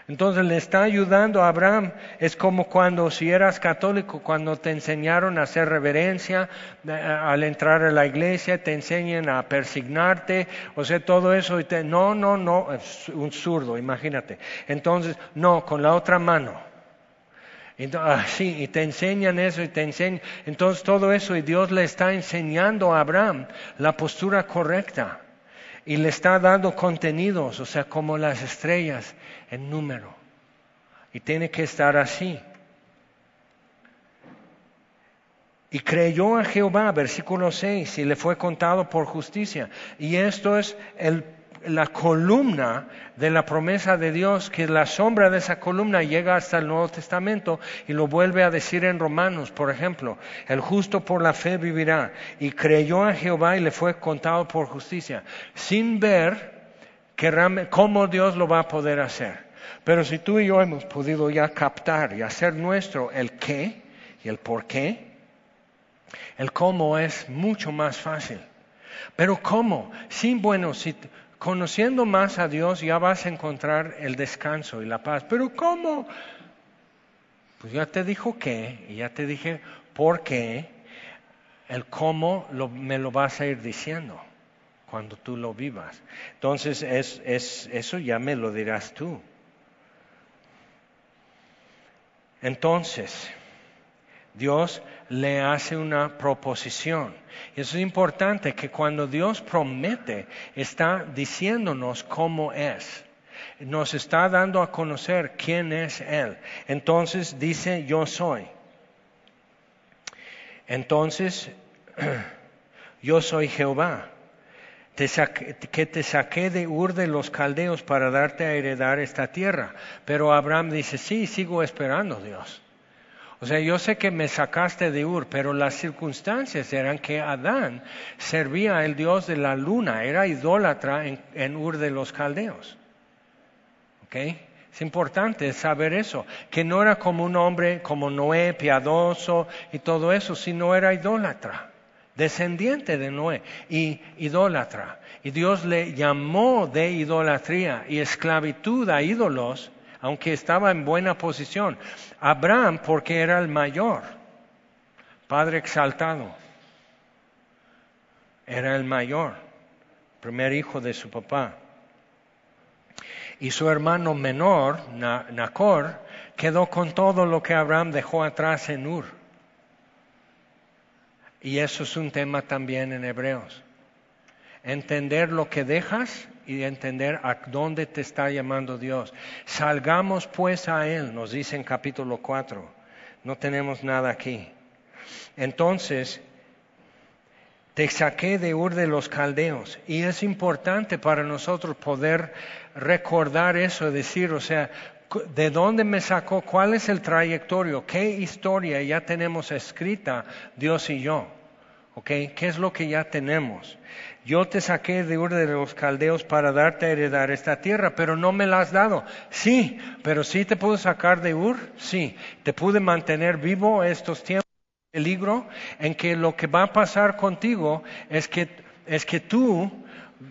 Entonces le está ayudando a Abraham. Es como cuando si eras católico, cuando te enseñaron a hacer reverencia eh, al entrar a la iglesia, te enseñan a persignarte, o sea, todo eso. Y te, no, no, no, es un zurdo, imagínate. Entonces, no, con la otra mano. Así, y te enseñan eso y te enseñan. Entonces todo eso y Dios le está enseñando a Abraham la postura correcta y le está dando contenidos, o sea, como las estrellas en número. Y tiene que estar así. Y creyó a Jehová, versículo 6, y le fue contado por justicia. Y esto es el la columna de la promesa de Dios, que la sombra de esa columna llega hasta el Nuevo Testamento y lo vuelve a decir en Romanos, por ejemplo, el justo por la fe vivirá. Y creyó a Jehová y le fue contado por justicia, sin ver cómo Dios lo va a poder hacer. Pero si tú y yo hemos podido ya captar y hacer nuestro el qué y el por qué, el cómo es mucho más fácil. Pero ¿cómo? Sin bueno, si conociendo más a Dios ya vas a encontrar el descanso y la paz. Pero ¿cómo? Pues ya te dijo qué, y ya te dije por qué, el cómo me lo vas a ir diciendo cuando tú lo vivas. Entonces es, es, eso ya me lo dirás tú. Entonces, Dios le hace una proposición. Y eso es importante que cuando Dios promete, está diciéndonos cómo es. Nos está dando a conocer quién es Él. Entonces dice, yo soy. Entonces, yo soy Jehová, que te saqué de Ur de los Caldeos para darte a heredar esta tierra. Pero Abraham dice, sí, sigo esperando Dios. O sea, yo sé que me sacaste de Ur, pero las circunstancias eran que Adán servía al dios de la luna, era idólatra en, Ur de los caldeos. ¿Ok? Es importante saber eso, que no era como un hombre como Noé, piadoso y todo eso, sino era idólatra, descendiente de Noé y idólatra. Y Dios le llamó de idolatría y esclavitud a ídolos aunque estaba en buena posición. Abraham porque era el mayor, padre exaltado, era el mayor, primer hijo de su papá. Y su hermano menor, Nacor, quedó con todo lo que Abraham dejó atrás en Ur. Y eso es un tema también en Hebreos. Entender lo que dejas y entender a dónde te está llamando Dios. Salgamos pues a Él, nos dice en capítulo 4. No tenemos nada aquí. Entonces, te saqué de Ur de los Caldeos. Y es importante para nosotros poder recordar eso, decir, o sea, ¿de dónde me sacó? ¿Cuál es el trayectorio? ¿Qué historia ya tenemos escrita Dios y yo? ¿Ok? ¿Qué es lo que ya tenemos? Yo te saqué de Ur de los Caldeos para darte a heredar esta tierra, pero no me la has dado. Sí, pero sí te pude sacar de Ur, sí. Te pude mantener vivo estos tiempos de peligro en que lo que va a pasar contigo es que, es que tú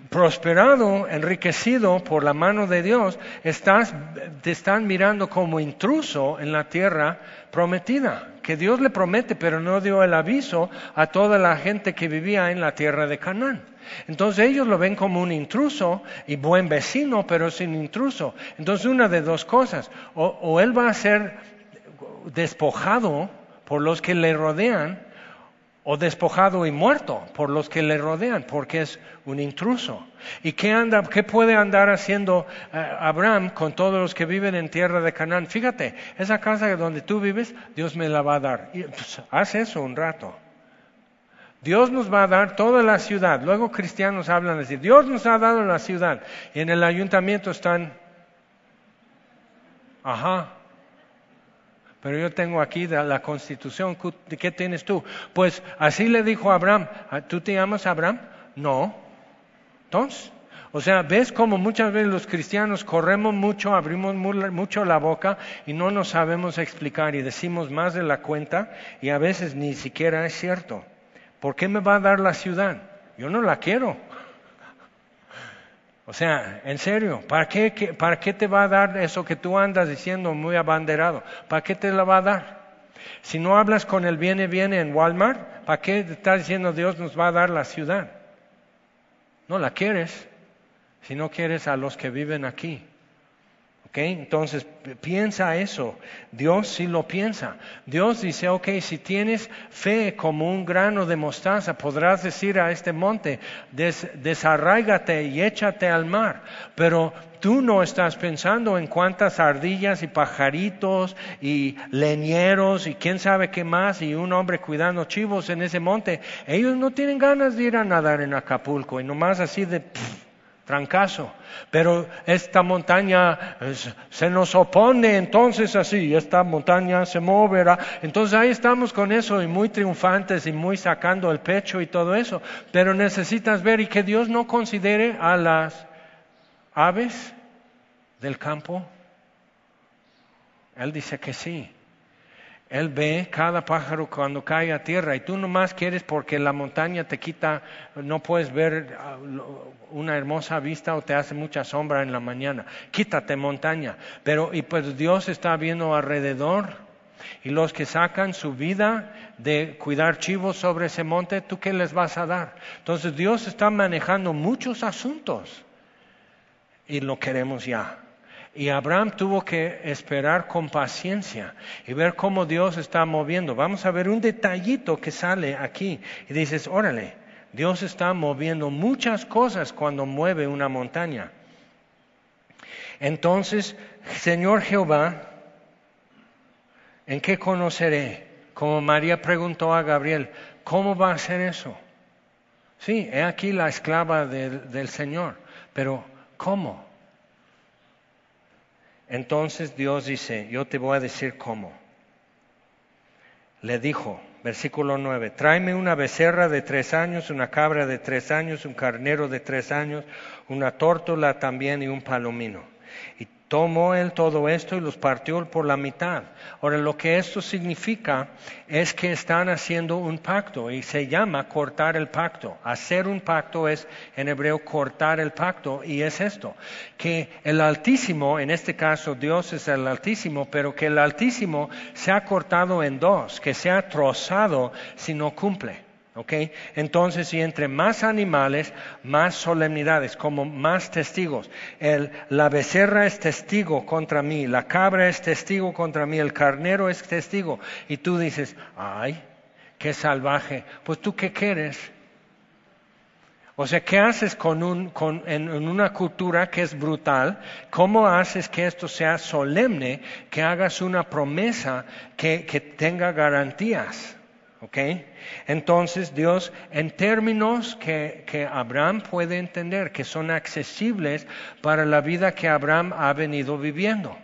prosperado, enriquecido por la mano de Dios, estás, te están mirando como intruso en la tierra prometida, que Dios le promete, pero no dio el aviso a toda la gente que vivía en la tierra de Canaán. Entonces ellos lo ven como un intruso y buen vecino, pero sin intruso. Entonces una de dos cosas, o, o él va a ser despojado por los que le rodean, o despojado y muerto por los que le rodean, porque es un intruso. ¿Y qué, anda, qué puede andar haciendo eh, Abraham con todos los que viven en tierra de Canaán? Fíjate, esa casa donde tú vives, Dios me la va a dar. Y, pues, haz eso un rato. Dios nos va a dar toda la ciudad. Luego cristianos hablan así, Dios nos ha dado la ciudad. Y en el ayuntamiento están, ajá, pero yo tengo aquí la constitución, ¿qué tienes tú? Pues así le dijo Abraham, ah, ¿tú te llamas Abraham? No. Entonces, o sea, ves como muchas veces los cristianos corremos mucho, abrimos mucho la boca y no nos sabemos explicar y decimos más de la cuenta y a veces ni siquiera es cierto. ¿Por qué me va a dar la ciudad? Yo no la quiero. O sea, en serio, ¿para qué, ¿para qué te va a dar eso que tú andas diciendo muy abanderado? ¿Para qué te la va a dar? Si no hablas con el viene, viene en Walmart, ¿para qué estás diciendo Dios nos va a dar la ciudad? No la quieres, si no quieres a los que viven aquí. Entonces piensa eso. Dios sí lo piensa. Dios dice, ok, si tienes fe como un grano de mostaza, podrás decir a este monte, des- desarráigate y échate al mar. Pero tú no estás pensando en cuántas ardillas y pajaritos y leñeros y quién sabe qué más y un hombre cuidando chivos en ese monte. Ellos no tienen ganas de ir a nadar en Acapulco y nomás así de... trancazo. Pero esta montaña es- se nos opone, entonces así, esta montaña se moverá. Entonces ahí estamos con eso y muy triunfantes y muy sacando el pecho y todo eso. Pero necesitas ver y que Dios no considere a las aves del campo. Él dice que sí. Él ve cada pájaro cuando cae a tierra y tú nomás quieres porque la montaña te quita, no puedes ver ah, una hermosa vista o te hace mucha sombra en la mañana. Quítate montaña. Pero y pues Dios está viendo alrededor y los que sacan su vida de cuidar chivos sobre ese monte, ¿tú qué les vas a dar? Entonces Dios está manejando muchos asuntos y lo queremos ya. Y Abraham tuvo que esperar con paciencia y ver cómo Dios está moviendo. Vamos a ver un detallito que sale aquí y dices, órale, Dios está moviendo muchas cosas cuando mueve una montaña. Entonces, Señor Jehová, ¿en qué conoceré? Como María preguntó a Gabriel, ¿cómo va a ser eso? Sí, he aquí la esclava del, del Señor, pero ¿cómo? Entonces Dios dice, yo te voy a decir cómo. Le dijo, versículo 9, tráeme una becerra de tres años, una cabra de tres años, un carnero de tres años, una tórtola también y un palomino. Tomó él todo esto y los partió por la mitad. Ahora, lo que esto significa es que están haciendo un pacto y se llama cortar el pacto. Hacer un pacto es en hebreo cortar el pacto y es esto, que el Altísimo, en este caso Dios es el Altísimo, pero que el Altísimo se ha cortado en dos, que se ha trozado si no cumple. ¿Ok? Entonces, y entre más animales, más solemnidades, como más testigos. El, la becerra es testigo contra mí, la cabra es testigo contra mí, el carnero es testigo. Y tú dices, ay, qué salvaje. Pues tú qué quieres? O sea, ¿qué haces con un, con, en, en una cultura que es brutal? ¿Cómo haces que esto sea solemne, que hagas una promesa que, que tenga garantías? ¿Ok? Entonces Dios, en términos que, que Abraham puede entender, que son accesibles para la vida que Abraham ha venido viviendo.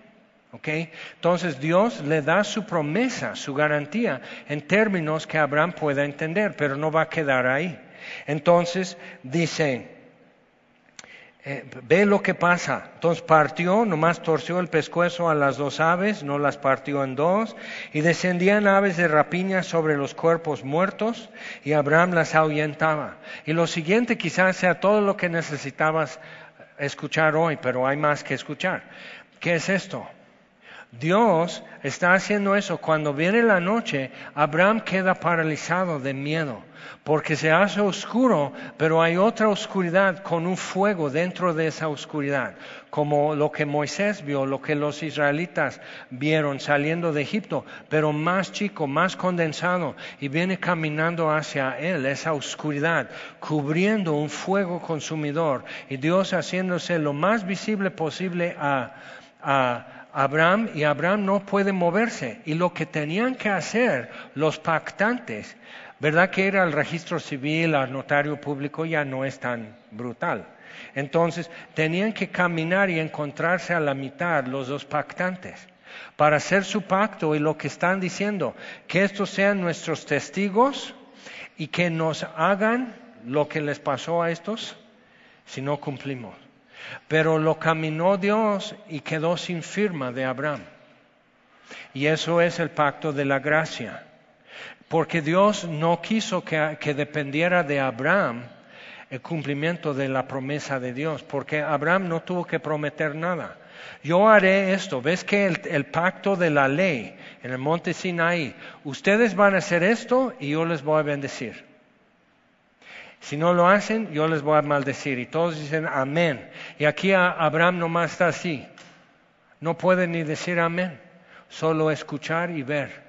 ¿Ok? Entonces Dios le da su promesa, su garantía, en términos que Abraham pueda entender, pero no va a quedar ahí. Entonces dice, eh, ve lo que pasa. Entonces partió, nomás torció el pescuezo a las dos aves, no las partió en dos, y descendían aves de rapiña sobre los cuerpos muertos, y Abraham las ahuyentaba. Y lo siguiente quizás sea todo lo que necesitabas escuchar hoy, pero hay más que escuchar. ¿Qué es esto? Dios está haciendo eso. Cuando viene la noche, Abraham queda paralizado de miedo, porque se hace oscuro, pero hay otra oscuridad con un fuego dentro de esa oscuridad, como lo que Moisés vio, lo que los israelitas vieron saliendo de Egipto, pero más chico, más condensado, y viene caminando hacia él, esa oscuridad, cubriendo un fuego consumidor, y Dios haciéndose lo más visible posible a, a Abraham y Abraham no puede moverse. Y lo que tenían que hacer los pactantes, ¿verdad que era el registro civil, al notario público, ya no es tan brutal? Entonces tenían que caminar y encontrarse a la mitad los dos pactantes para hacer su pacto y lo que están diciendo, que estos sean nuestros testigos y que nos hagan lo que les pasó a estos si no cumplimos. Pero lo caminó Dios y quedó sin firma de Abraham. Y eso es el pacto de la gracia. Porque Dios no quiso que, dependiera de Abraham el cumplimiento de la promesa de Dios, porque Abraham no tuvo que prometer nada. Yo haré esto. ¿Ves que el, pacto de la ley en el monte Sinaí, ustedes van a hacer esto y yo les voy a bendecir? Si no lo hacen, yo les voy a maldecir. Y todos dicen amén. Y aquí Abraham nomás está así. No puede ni decir amén, solo escuchar y ver.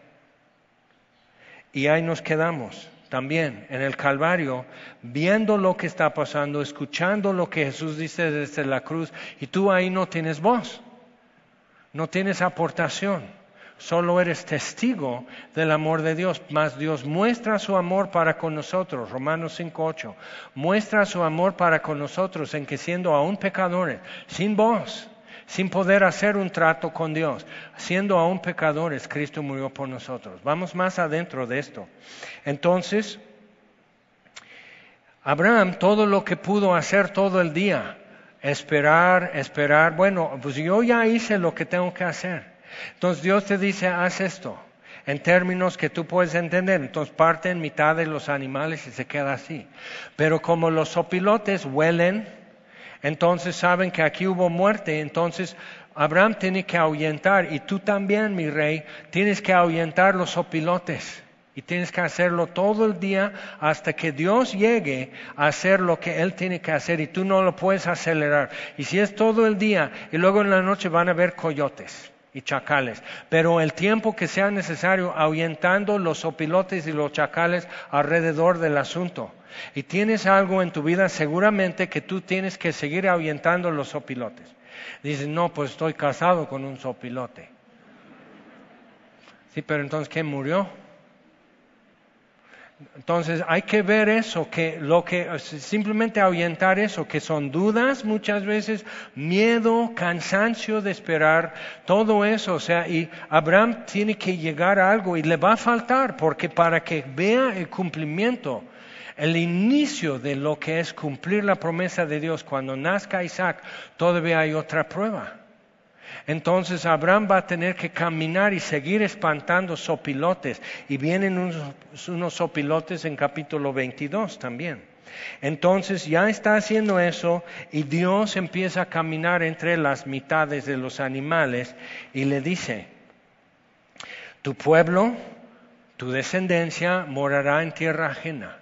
Y ahí nos quedamos también en el Calvario, viendo lo que está pasando, escuchando lo que Jesús dice desde la cruz, y tú ahí no tienes voz, no tienes aportación, solo eres testigo del amor de Dios, mas Dios muestra su amor para con nosotros, Romanos 5.8, muestra su amor para con nosotros en que siendo aún pecadores, sin voz, sin poder hacer un trato con Dios. Siendo aún pecadores, Cristo murió por nosotros. Vamos más adentro de esto. Entonces, Abraham todo lo que pudo hacer todo el día, esperar, esperar, bueno, pues yo ya hice lo que tengo que hacer. Entonces Dios te dice, haz esto, en términos que tú puedes entender. Entonces parte en mitad de los animales y se queda así. Pero como los sopilotes huelen, entonces saben que aquí hubo muerte, entonces Abraham tiene que ahuyentar y tú también, mi rey, tienes que ahuyentar los opilotes. Y tienes que hacerlo todo el día hasta que Dios llegue a hacer lo que Él tiene que hacer y tú no lo puedes acelerar. Y si es todo el día y luego en la noche van a ver coyotes y chacales. Pero el tiempo que sea necesario ahuyentando los opilotes y los chacales alrededor del asunto. Y tienes algo en tu vida seguramente que tú tienes que seguir ahuyentando los sopilotes. Dices, no, pues estoy casado con un sopilote. Sí, pero entonces, ¿qué murió? Entonces hay que ver eso, que lo que simplemente ahuyentar eso, que son dudas muchas veces, miedo, cansancio de esperar, todo eso, o sea, y Abraham tiene que llegar a algo y le va a faltar, porque para que vea el cumplimiento el inicio de lo que es cumplir la promesa de Dios cuando nazca Isaac, todavía hay otra prueba. Entonces Abraham va a tener que caminar y seguir espantando sopilotes. Y vienen unos, unos sopilotes en capítulo 22 también. Entonces ya está haciendo eso y Dios empieza a caminar entre las mitades de los animales y le dice, tu pueblo, tu descendencia morará en tierra ajena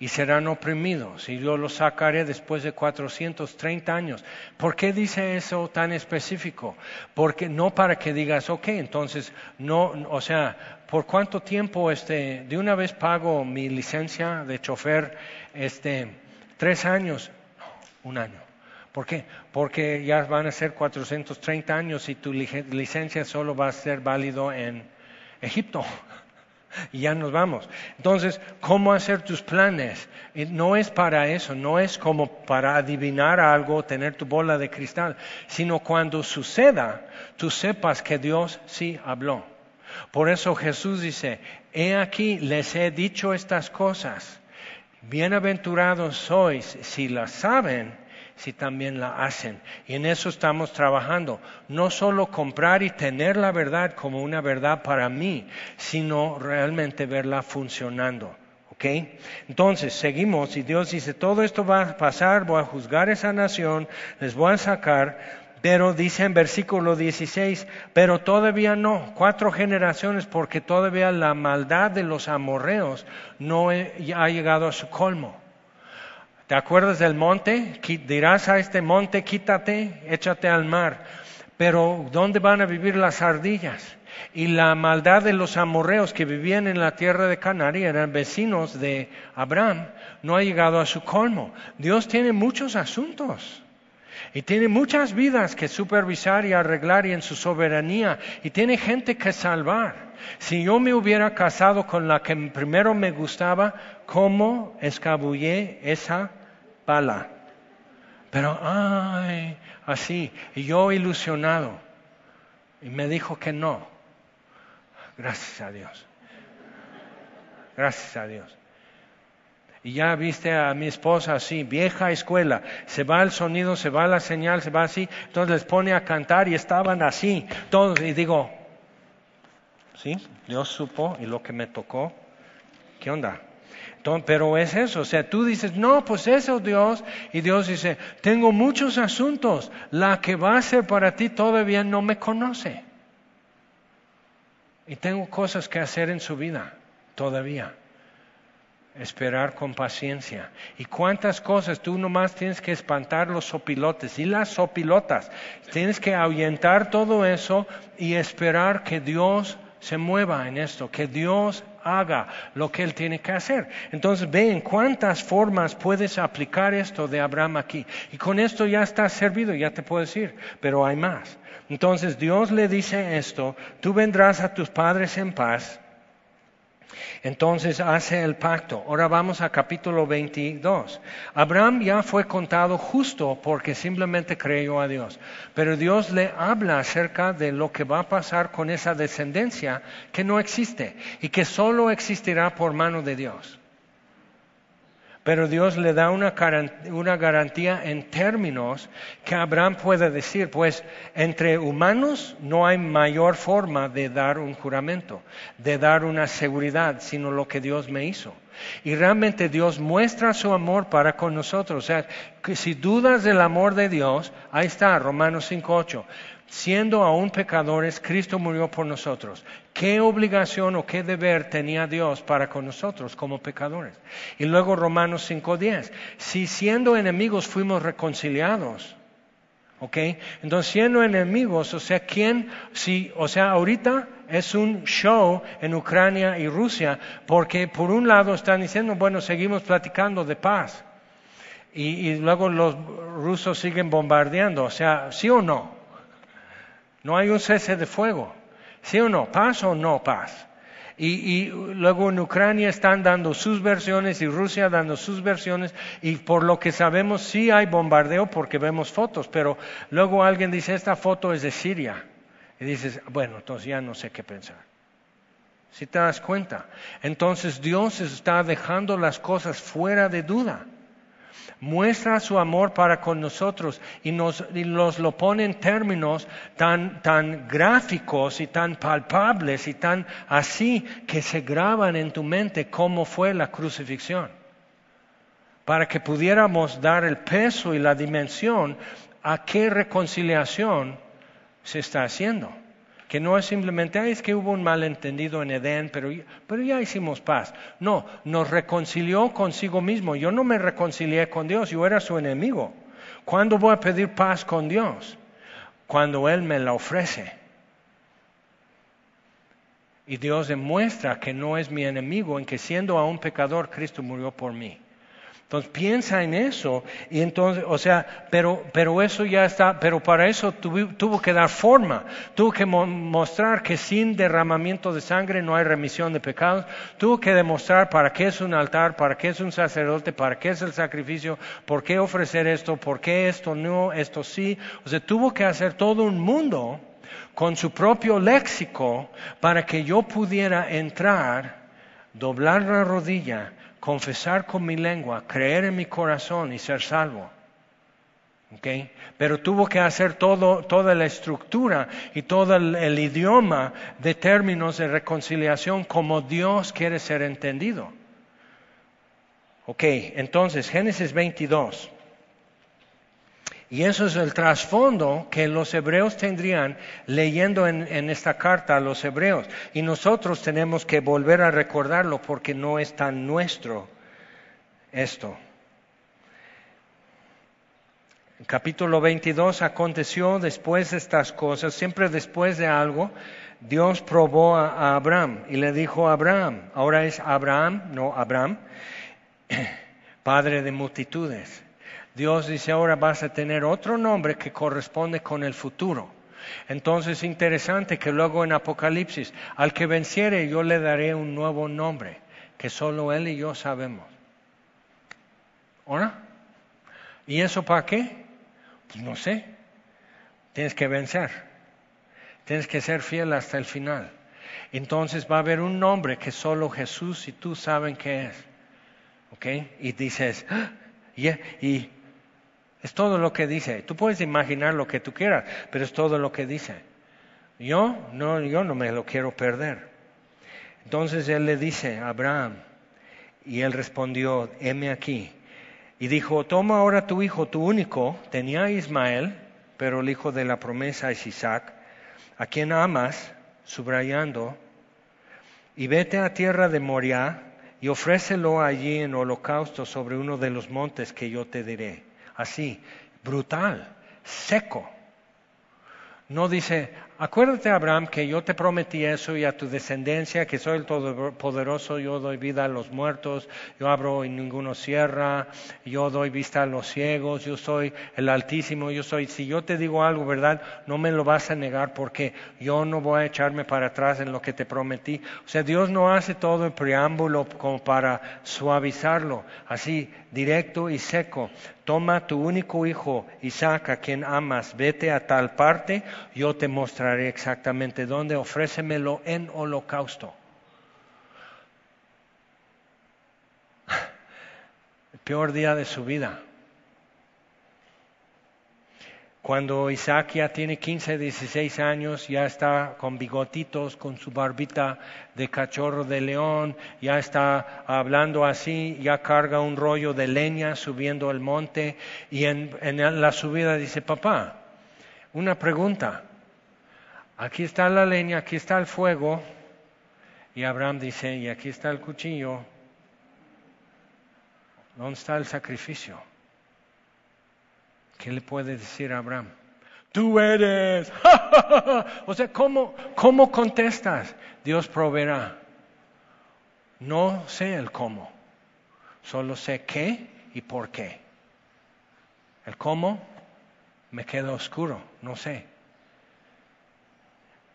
y serán oprimidos y yo los sacaré después de 430 años. ¿Por qué dice eso tan específico? Porque no para que digas, ok, entonces no, o sea, ¿por cuánto tiempo este, de una vez pago mi licencia de chofer, este, tres años, un año? ¿Por qué? Porque ya van a ser 430 años y tu licencia solo va a ser válido en Egipto y ya nos vamos. Entonces, ¿cómo hacer tus planes? no es para eso, no es como para adivinar algo, tener tu bola de cristal, sino cuando suceda, tú sepas que Dios sí habló. Por eso Jesús dice, he aquí, les he dicho estas cosas. Bienaventurados sois si las saben si también la hacen. Y en eso estamos trabajando. No solo comprar y tener la verdad como una verdad para mí, sino realmente verla funcionando. ¿Ok? Entonces, seguimos y Dios dice, todo esto va a pasar, voy a juzgar esa nación, les voy a sacar, pero dice en versículo 16, pero todavía no, cuatro generaciones, porque todavía la maldad de los amorreos no ha llegado a su colmo. ¿Te acuerdas del monte? Dirás a este monte, quítate, échate al mar. Pero ¿dónde van a vivir las ardillas? Y la maldad de los amorreos que vivían en la tierra de Canaria, eran vecinos de Abraham, no ha llegado a su colmo. Dios tiene muchos asuntos. Y tiene muchas vidas que supervisar y arreglar y en su soberanía. Y tiene gente que salvar. Si yo me hubiera casado con la que primero me gustaba, ¿cómo escabullé esa pero, ay, así. Y yo ilusionado. Y me dijo que no. Gracias a Dios. Gracias a Dios. Y ya viste a mi esposa así, vieja escuela, se va el sonido, se va la señal, se va así, entonces les pone a cantar y estaban así, todos, y digo, sí, Dios supo y lo que me tocó, ¿qué onda? Pero es eso, o sea, tú dices, no, pues eso Dios, y Dios dice, tengo muchos asuntos, la que va a ser para ti todavía no me conoce. Y tengo cosas que hacer en su vida todavía. Esperar con paciencia. ¿Y cuántas cosas? Tú nomás tienes que espantar los sopilotes y las sopilotas. Tienes que ahuyentar todo eso y esperar que Dios se mueva en esto, que Dios haga lo que Él tiene que hacer. Entonces ve en cuántas formas puedes aplicar esto de Abraham aquí. Y con esto ya está servido, ya te puedo decir, pero hay más. Entonces Dios le dice esto, tú vendrás a tus padres en paz entonces hace el pacto. Ahora vamos a capítulo 22. Abraham ya fue contado justo porque simplemente creyó a Dios. Pero Dios le habla acerca de lo que va a pasar con esa descendencia que no existe y que solo existirá por mano de Dios. Pero Dios le da una, garantía en términos que Abraham puede decir, pues entre humanos no hay mayor forma de dar un juramento, de dar una seguridad, sino lo que Dios me hizo. Y realmente Dios muestra su amor para con nosotros. O sea, que si dudas del amor de Dios, ahí está, Romanos 5.8 siendo aún pecadores, Cristo murió por nosotros. ¿Qué obligación o qué deber tenía Dios para con nosotros como pecadores? Y luego Romanos 5.10, si siendo enemigos fuimos reconciliados, ¿ok? Entonces siendo enemigos, o sea, ¿quién? Si, o sea, ahorita es un show en Ucrania y Rusia, porque por un lado están diciendo, bueno, seguimos platicando de paz. Y, y luego los rusos siguen bombardeando, o sea, ¿sí o no? No hay un cese de fuego. ¿Sí o no? ¿Paz o no paz? Y, luego en Ucrania están dando sus versiones y Rusia dando sus versiones y por lo que sabemos sí hay bombardeo porque vemos fotos, pero luego alguien dice esta foto es de Siria y dices, bueno, entonces ya no sé qué pensar. Si te das cuenta, entonces Dios está dejando las cosas fuera de duda muestra su amor para con nosotros y nos, lo pone en términos tan, tan gráficos y tan palpables y tan así que se graban en tu mente cómo fue la crucifixión. Para que pudiéramos dar el peso y la dimensión a qué reconciliación se está haciendo que no es simplemente, es que hubo un malentendido en Edén, pero, pero ya hicimos paz. No, nos reconcilió consigo mismo. Yo no me reconcilié con Dios, yo era su enemigo. ¿Cuándo voy a pedir paz con Dios? Cuando Él me la ofrece. Y Dios demuestra que no es mi enemigo, en que siendo aún pecador, Cristo murió por mí. Entonces piensa en eso. Y entonces, o sea, pero, pero eso ya está, pero para eso tuvo, que dar forma, tuvo que mostrar que sin derramamiento de sangre no hay remisión de pecados, tuvo que demostrar para qué es un altar, para qué es un sacerdote, para qué es el sacrificio, por qué ofrecer esto, por qué esto no, esto sí, o sea, tuvo que hacer todo un mundo con su propio léxico para que yo pudiera entrar, doblar la rodilla, confesar con mi lengua, creer en mi corazón y ser salvo. Okay? Pero tuvo que hacer todo, toda la estructura y todo el, idioma de términos de reconciliación como Dios quiere ser entendido. Ok, entonces Génesis 22. Y eso es el trasfondo que los hebreos tendrían leyendo en, esta carta a los hebreos. Y nosotros tenemos que volver a recordarlo porque no es tan nuestro esto. Capítulo 22 aconteció después de estas cosas, siempre después de algo, Dios probó a Abraham y le dijo a Abraham, ahora es Abraham, no Abraham, padre de multitudes. Dios dice ahora vas a tener otro nombre que corresponde con el futuro. Entonces es interesante que luego en Apocalipsis, al que venciere yo le daré un nuevo nombre, que solo él y yo sabemos. ¿Ahora? ¿Y eso para qué? Pues no sé. Tienes que vencer. Tienes que ser fiel hasta el final. Entonces va a haber un nombre que solo Jesús y tú saben qué es. ¿Ok? Y dices, ¡Ah! Y es todo lo que dice. Tú puedes imaginar lo que tú quieras, pero es todo lo que dice. Yo no, yo no me lo quiero perder. Entonces él le dice a Abraham, Y él respondió, heme aquí. Y dijo, toma ahora tu hijo, tu único, tenía Ismael, pero el hijo de la promesa es Isaac, a quien amas, subrayando, y vete a tierra de Moriah y ofrécelo allí en holocausto sobre uno de los montes que yo te diré. Así, brutal, seco. No dice, Acuérdate, Abraham, que yo te prometí eso y a tu descendencia, que soy el Todopoderoso, yo doy vida a los muertos, yo abro y ninguno cierra, yo doy vista a los ciegos, yo soy el Altísimo, yo soy. Si yo te digo algo, ¿verdad? No me lo vas a negar porque yo no voy a echarme para atrás en lo que te prometí. O sea, Dios no hace todo el preámbulo como para suavizarlo, así, directo y seco toma tu único hijo, Isaac, a quien amas, vete a tal parte, yo te mostraré exactamente dónde, ofrécemelo en holocausto. El peor día de su vida. Cuando Isaac ya tiene 15, 16 años, ya está con bigotitos, con su barbita de cachorro de león, ya está hablando así, ya carga un rollo de leña subiendo el monte y en la subida dice, papá, una pregunta, aquí está la leña, aquí está el fuego, y Abraham dice, y aquí está el cuchillo, ¿dónde está el sacrificio? ¿Qué le puede decir Abraham? Tú eres. o sea, ¿cómo, ¿cómo contestas? Dios proveerá. No sé el cómo, solo sé qué y por qué. El cómo me queda oscuro, no sé.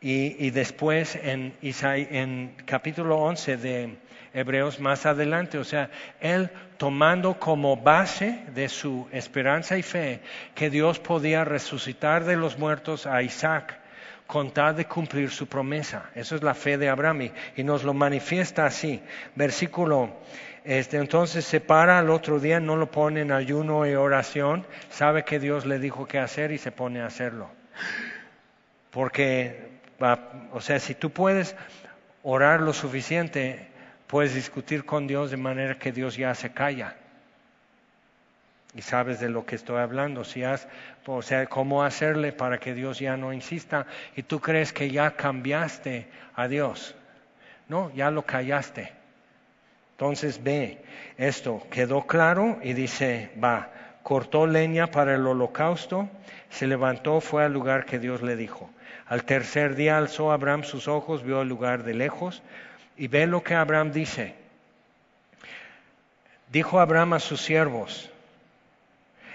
Y, después en, en capítulo 11 de Hebreos más adelante, o sea, él tomando como base de su esperanza y fe que Dios podía resucitar de los muertos a Isaac con tal de cumplir su promesa. Eso es la fe de Abraham y, nos lo manifiesta así. Versículo, este, entonces se para al otro día, no lo pone en ayuno y oración, sabe que Dios le dijo qué hacer y se pone a hacerlo. Porque o sea, si tú puedes orar lo suficiente, puedes discutir con Dios de manera que Dios ya se calla. Y sabes de lo que estoy hablando, si has, o sea, cómo hacerle para que Dios ya no insista y tú crees que ya cambiaste a Dios. No, ya lo callaste. Entonces ve, esto quedó claro y dice, va, cortó leña para el holocausto, se levantó, fue al lugar que Dios le dijo. Al tercer día alzó Abraham sus ojos, vio el lugar de lejos y ve lo que Abraham dice. Dijo Abraham a sus siervos,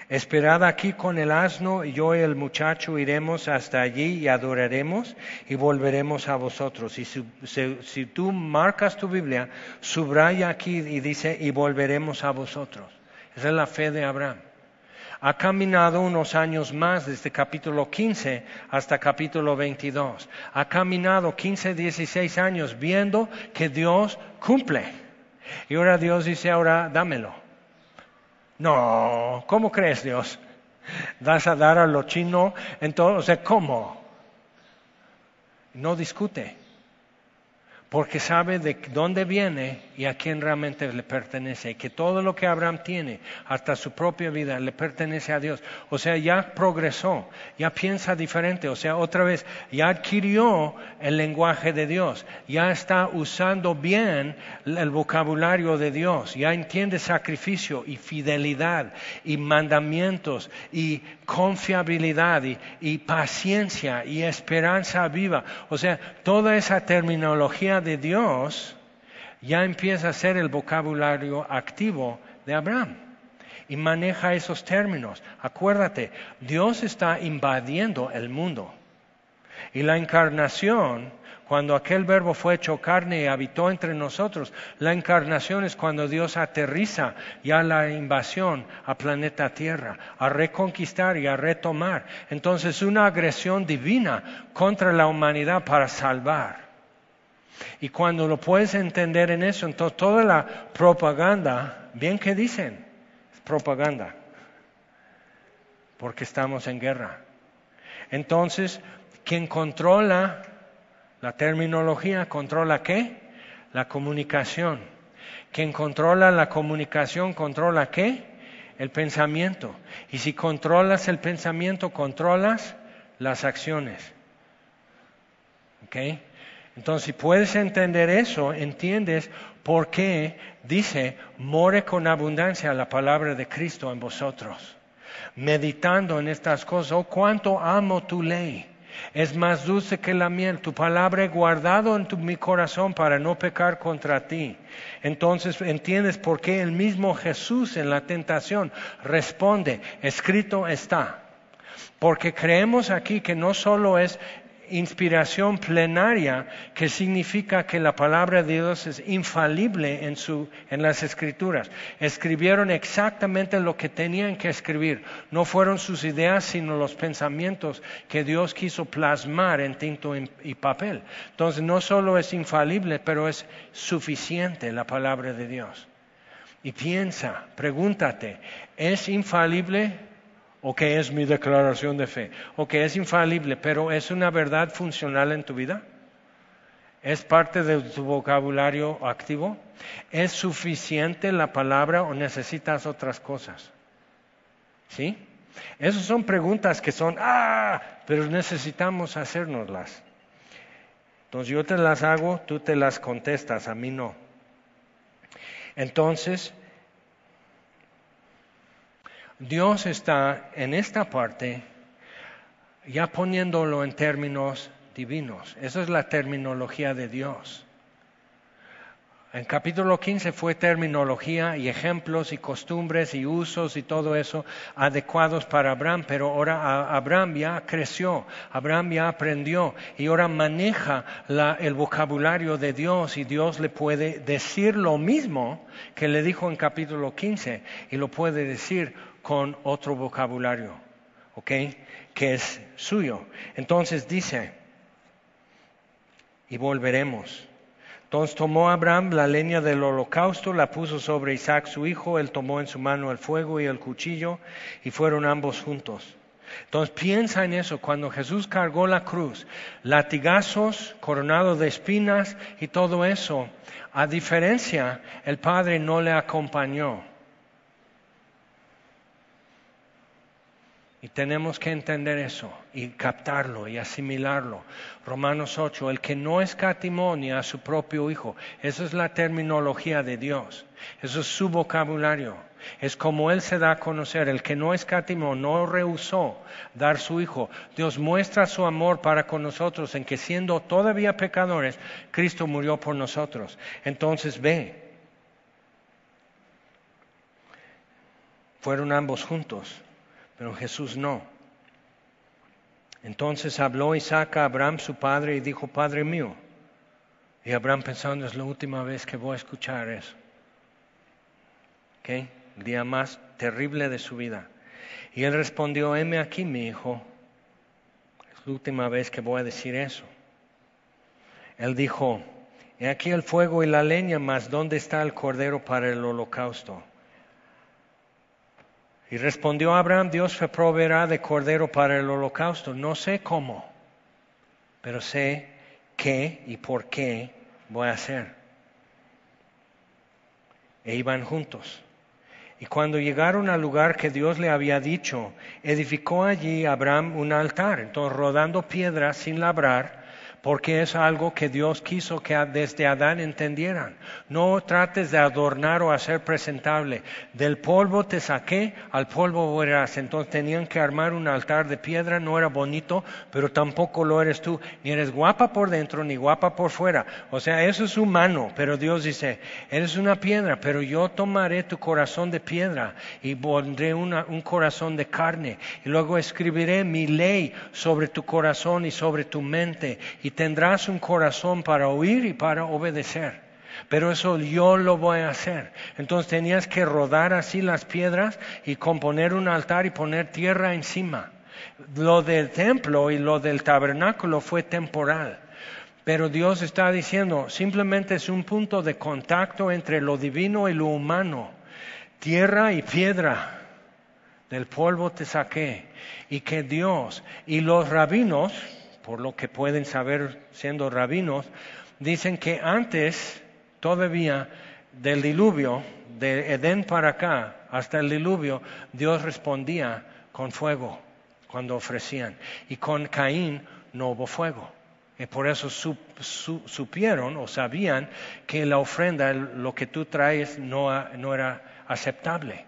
Esperad aquí con el asno y yo y el muchacho iremos hasta allí y adoraremos y volveremos a vosotros. Y si, si, tú marcas tu Biblia, subraya aquí y dice, y volveremos a vosotros. Esa es la fe de Abraham ha caminado unos años más desde capítulo 15 hasta capítulo 22. Ha caminado 15, 16 años viendo que Dios cumple. Y ahora Dios dice, ahora dámelo. No, ¿cómo crees Dios? ¿Vas a dar a lo chino? Entonces, ¿cómo? No discute porque sabe de dónde viene y a quién realmente le pertenece, y que todo lo que Abraham tiene, hasta su propia vida, le pertenece a Dios. O sea, ya progresó, ya piensa diferente, o sea, otra vez, ya adquirió el lenguaje de Dios, ya está usando bien el vocabulario de Dios, ya entiende sacrificio y fidelidad y mandamientos y confiabilidad y, paciencia y esperanza viva. O sea, toda esa terminología de Dios ya empieza a ser el vocabulario activo de Abraham y maneja esos términos. Acuérdate, Dios está invadiendo el mundo y la encarnación cuando aquel verbo fue hecho carne y habitó entre nosotros. La encarnación es cuando Dios aterriza ya la invasión a planeta Tierra, a reconquistar y a retomar. Entonces una agresión divina contra la humanidad para salvar. Y cuando lo puedes entender en eso, entonces toda la propaganda, bien que dicen, es propaganda, porque estamos en guerra. Entonces, quien controla la terminología controla qué? La comunicación. Quien controla la comunicación controla qué? El pensamiento. Y si controlas el pensamiento, controlas las acciones. ¿Ok? Entonces, si puedes entender eso, entiendes por qué dice, more con abundancia la palabra de Cristo en vosotros. Meditando en estas cosas, oh, cuánto amo tu ley. Es más dulce que la miel. Tu palabra he guardado en mi corazón para no pecar contra ti. Entonces entiendes por qué el mismo Jesús en la tentación responde, escrito está. Porque creemos aquí que no solo es inspiración plenaria, que significa que la palabra de Dios es infalible en, las escrituras. Escribieron exactamente lo que tenían que escribir. No fueron sus ideas, sino los pensamientos que Dios quiso plasmar en tinto y papel. Entonces, no solo es infalible, pero es suficiente la palabra de Dios. Y piensa, pregúntate, ¿es infalible? O que es mi declaración de fe, o que es infalible, pero es una verdad funcional en tu vida. ¿Es parte de tu vocabulario activo? ¿Es suficiente la palabra o necesitas otras cosas? ¿Sí? Esas son preguntas que son, ah, pero necesitamos hacérnoslas. Entonces yo te las hago, tú te las contestas, a mí no. Entonces, Dios está en esta parte ya poniéndolo en términos divinos. Esa es la terminología de Dios. En capítulo 15 fue terminología y ejemplos y costumbres y usos y todo eso adecuados para Abraham, pero ahora Abraham ya creció, Abraham ya aprendió y ahora maneja el vocabulario de Dios y Dios le puede decir lo mismo que le dijo en capítulo 15 y lo puede decir con otro vocabulario, ¿ok? Que es suyo. Entonces dice, y volveremos. Entonces tomó Abraham la leña del holocausto, la puso sobre Isaac su hijo, él tomó en su mano el fuego y el cuchillo, y fueron ambos juntos. Entonces piensa en eso, cuando Jesús cargó la cruz, latigazos, coronado de espinas y todo eso, a diferencia, el Padre no le acompañó. Y tenemos que entender eso y captarlo y asimilarlo. Romanos 8, el que no escatimó ni a su propio Hijo, esa es la terminología de Dios, eso es su vocabulario, es como Él se da a conocer, el que no escatimó, no rehusó dar su Hijo. Dios muestra su amor para con nosotros en que siendo todavía pecadores, Cristo murió por nosotros. Entonces ve, fueron ambos juntos pero Jesús no. Entonces habló Isaac a Abraham, su padre, y dijo, Padre mío. Y Abraham pensando, es la última vez que voy a escuchar eso. ¿Okay? El día más terrible de su vida. Y él respondió, heme aquí, mi hijo. Es la última vez que voy a decir eso. Él dijo, he aquí el fuego y la leña, mas ¿dónde está el cordero para el holocausto? Y respondió Abraham, Dios me proveerá de cordero para el holocausto. No sé cómo, pero sé qué y por qué voy a hacer. E iban juntos. Y cuando llegaron al lugar que Dios le había dicho, edificó allí Abraham un altar. Entonces, rodando piedras sin labrar, porque es algo que Dios quiso que desde Adán entendieran. No trates de adornar o hacer presentable. Del polvo te saqué, al polvo volverás. Entonces tenían que armar un altar de piedra, no era bonito, pero tampoco lo eres tú. Ni eres guapa por dentro, ni guapa por fuera. O sea, eso es humano, pero Dios dice, eres una piedra, pero yo tomaré tu corazón de piedra y pondré un corazón de carne. Y luego escribiré mi ley sobre tu corazón y sobre tu mente. Tendrás un corazón para oír y para obedecer. Pero eso yo lo voy a hacer. Entonces tenías que rodar así las piedras y componer un altar y poner tierra encima. Lo del templo y lo del tabernáculo fue temporal. Pero Dios está diciendo, simplemente es un punto de contacto entre lo divino y lo humano. Tierra y piedra. Del polvo te saqué. Y que Dios y los rabinos, por lo que pueden saber siendo rabinos, dicen que antes todavía del diluvio, de Edén para acá, hasta el diluvio, Dios respondía con fuego cuando ofrecían. Y con Caín no hubo fuego. Y por eso supieron o sabían que la ofrenda, lo que tú traes, no, era aceptable.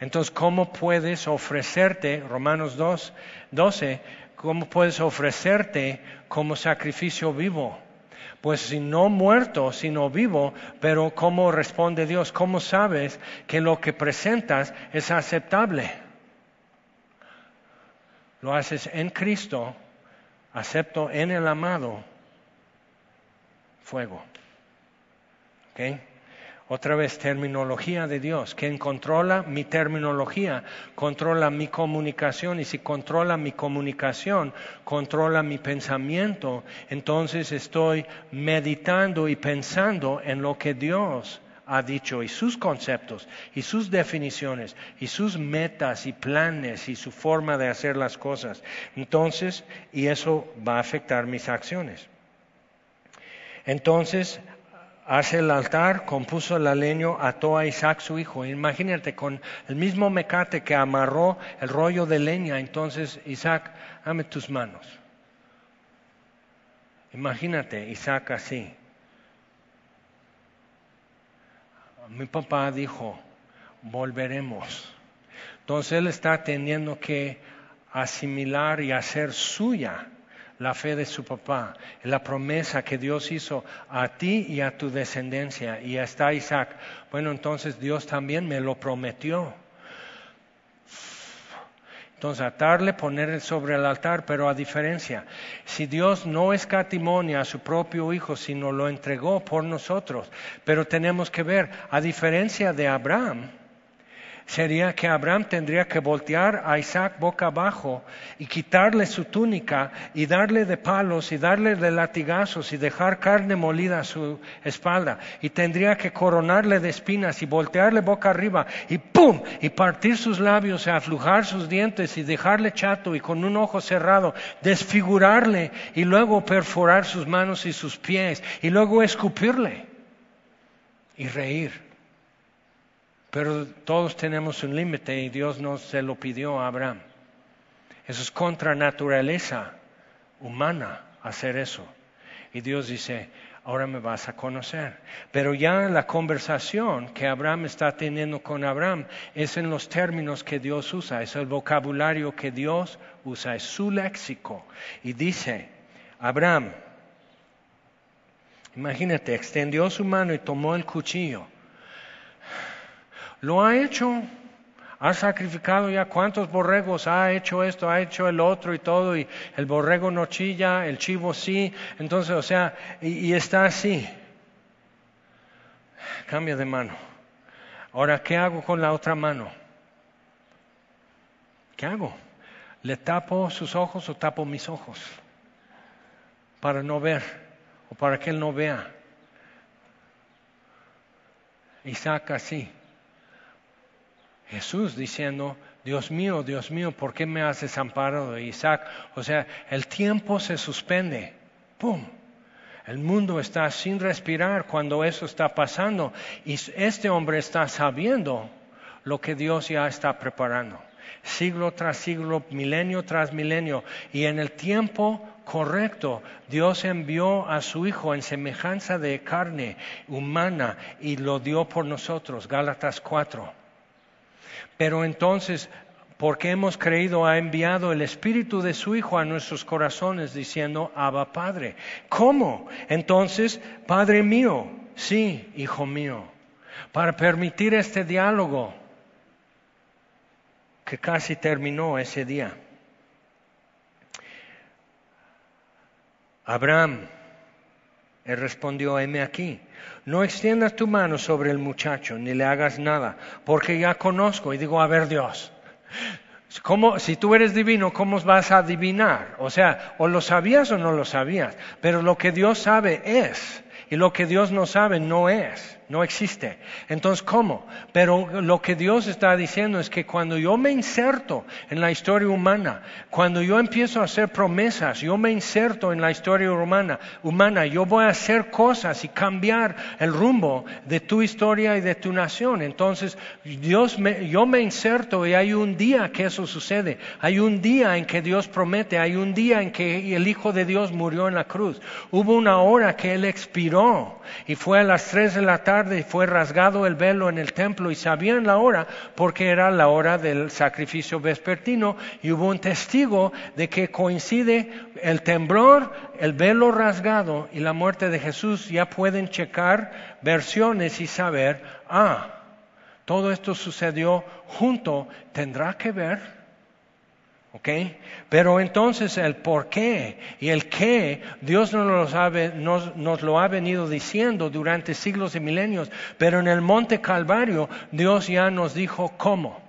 Entonces, ¿cómo puedes ofrecerte, Romanos 2, 12, cómo puedes ofrecerte como sacrificio vivo? Pues si no muerto, sino vivo, pero ¿cómo responde Dios? ¿Cómo sabes que lo que presentas es aceptable? Lo haces en Cristo, acepto en el amado, fuego. ¿Okay? Otra vez, terminología de Dios. Quien controla mi terminología, controla mi comunicación. Y si controla mi comunicación, controla mi pensamiento. Entonces estoy meditando y pensando en lo que Dios ha dicho y sus conceptos y sus definiciones y sus metas y planes y su forma de hacer las cosas. Entonces, y eso va a afectar mis acciones. Entonces, hace el altar, compuso la leño, ató a Isaac su hijo. Imagínate, con el mismo mecate que amarró el rollo de leña, entonces Isaac, dame tus manos. Imagínate, Isaac así. Mi papá dijo, volveremos. Entonces él está teniendo que asimilar y hacer suya la fe de su papá, la promesa que Dios hizo a ti y a tu descendencia. Y está Isaac. Bueno, entonces Dios también me lo prometió. Entonces, atarle, ponerle sobre el altar, pero a diferencia, si Dios no escatimonia a su propio Hijo, sino lo entregó por nosotros, pero tenemos que ver, a diferencia de Abraham, sería que Abraham tendría que voltear a Isaac boca abajo y quitarle su túnica y darle de palos y darle de latigazos y dejar carne molida a su espalda y tendría que coronarle de espinas y voltearle boca arriba y ¡pum! y partir sus labios y aflujar sus dientes y dejarle chato y con un ojo cerrado, desfigurarle y luego perforar sus manos y sus pies y luego escupirle y reír. Pero todos tenemos un límite y Dios no se lo pidió a Abraham. Eso es contra naturaleza humana hacer eso. Y Dios dice, ahora me vas a conocer. Pero ya la conversación que Abraham está teniendo con Abraham es en los términos que Dios usa, es el vocabulario que Dios usa, es su léxico. Y dice, Abraham, imagínate, extendió su mano y tomó el cuchillo lo ha hecho. Ha sacrificado ya cuántos borregos, ha hecho esto, ha hecho el otro y todo, y el borrego no chilla, el chivo sí, entonces, o sea, y, está así. Cambia de mano. Ahora, ¿qué hago con la otra mano? ¿Qué hago? ¿Le tapo sus ojos o tapo mis ojos? Para no ver, o para que él no vea. Isaac así. Jesús diciendo, Dios mío, Dios mío, ¿por qué me has desamparado de Isaac? O sea, el tiempo se suspende. ¡Pum! El mundo está sin respirar cuando eso está pasando y este hombre está sabiendo lo que Dios ya está preparando. Siglo tras siglo, milenio tras milenio. Y en el tiempo correcto, Dios envió a su Hijo en semejanza de carne humana y lo dio por nosotros. Gálatas 4. Pero entonces, porque hemos creído, ha enviado el Espíritu de su Hijo a nuestros corazones diciendo, Abba Padre. ¿Cómo? Entonces, Padre mío, sí, Hijo mío, para permitir este diálogo que casi terminó ese día. Abraham, él respondió, heme aquí. No extiendas tu mano sobre el muchacho, ni le hagas nada, porque ya conozco y digo, a ver Dios. si tú eres divino, ¿cómo vas a adivinar? O sea, o lo sabías o no lo sabías, pero lo que Dios sabe es, y lo que Dios no sabe no es. No existe. Entonces, ¿cómo? Pero lo que Dios está diciendo es que cuando yo me inserto en la historia humana, cuando yo empiezo a hacer promesas, yo me inserto en la historia humana, humana, yo voy a hacer cosas y cambiar el rumbo de tu historia y de tu nación. Entonces, Dios yo me inserto y hay un día que eso sucede. Hay un día en que Dios promete, hay un día en que el Hijo de Dios murió en la cruz. Hubo una hora que Él expiró y fue a las tres de la tarde y fue rasgado el velo en el templo y sabían la hora porque era la hora del sacrificio vespertino y hubo un testigo de que coincide el temblor, el velo rasgado y la muerte de Jesús. Ya pueden checar versiones y saber, ah, todo esto sucedió junto, tendrá que ver pero entonces el por qué y el qué, Dios nos, nos, lo ha venido diciendo durante siglos y milenios, pero en el monte Calvario Dios ya nos dijo cómo.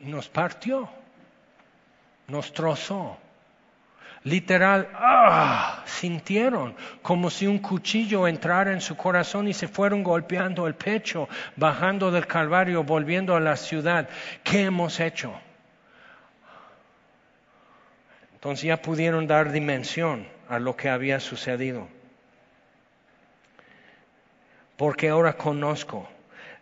Y nos partió, nos trozó. Literal, ¡ah! sintieron como si un cuchillo entrara en su corazón y se fueron golpeando el pecho, bajando del Calvario, volviendo a la ciudad. ¿Qué hemos hecho? Entonces ya pudieron dar dimensión a lo que había sucedido. Porque ahora conozco.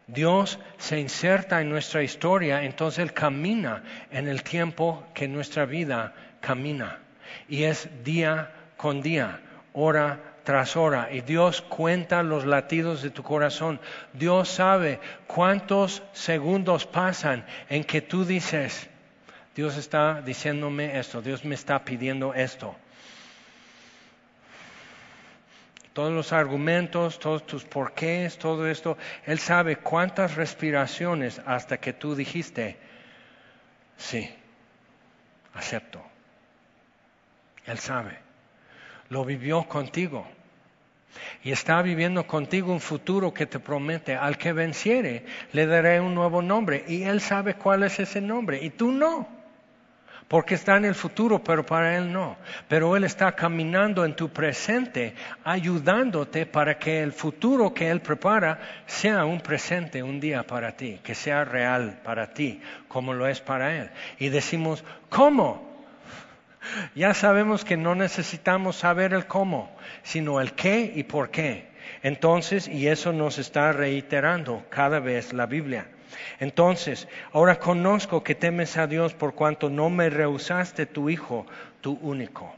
Dios se inserta en nuestra historia, entonces Él camina en el tiempo que nuestra vida camina. Y es día con día, hora tras hora. Y Dios cuenta los latidos de tu corazón. Dios sabe cuántos segundos pasan en que tú dices, Dios está diciéndome esto, Dios me está pidiendo esto. Todos los argumentos, todos tus porqués, todo esto, Él sabe cuántas respiraciones hasta que tú dijiste, sí, acepto. Él sabe. Lo vivió contigo. Y está viviendo contigo un futuro que te promete, al que venciere, le daré un nuevo nombre. Y Él sabe cuál es ese nombre, y tú no porque está en el futuro, pero para Él no. Pero Él está caminando en tu presente, ayudándote para que el futuro que Él prepara sea un presente, un día para ti, que sea real para ti, como lo es para Él. Y decimos, ¿cómo? Ya sabemos que no necesitamos saber el cómo, sino el qué y por qué. Entonces, y eso nos está reiterando cada vez la Biblia. Entonces, ahora conozco que temes a Dios por cuanto no me rehusaste tu hijo, tu único.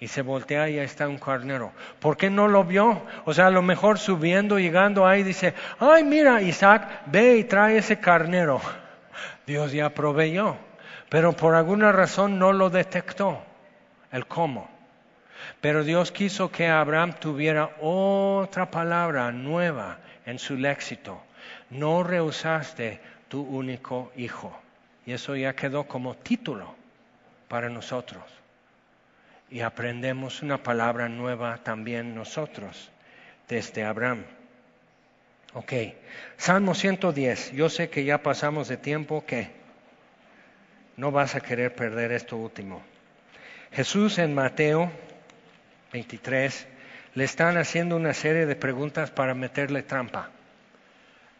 Y se voltea y ahí está un carnero. ¿Por qué no lo vio? O sea, a lo mejor subiendo, llegando ahí, dice, ay, mira, Isaac, ve y trae ese carnero. Dios ya proveyó. Pero por alguna razón no lo detectó. El cómo. Pero Dios quiso que Abraham tuviera otra palabra nueva en su léxico no rehusaste tu único hijo. Y eso ya quedó como título para nosotros. Y aprendemos una palabra nueva también nosotros desde Abraham. Ok, Salmo 110. Yo sé que ya pasamos de tiempo que no vas a querer perder esto último. Jesús en Mateo 23 le están haciendo una serie de preguntas para meterle trampa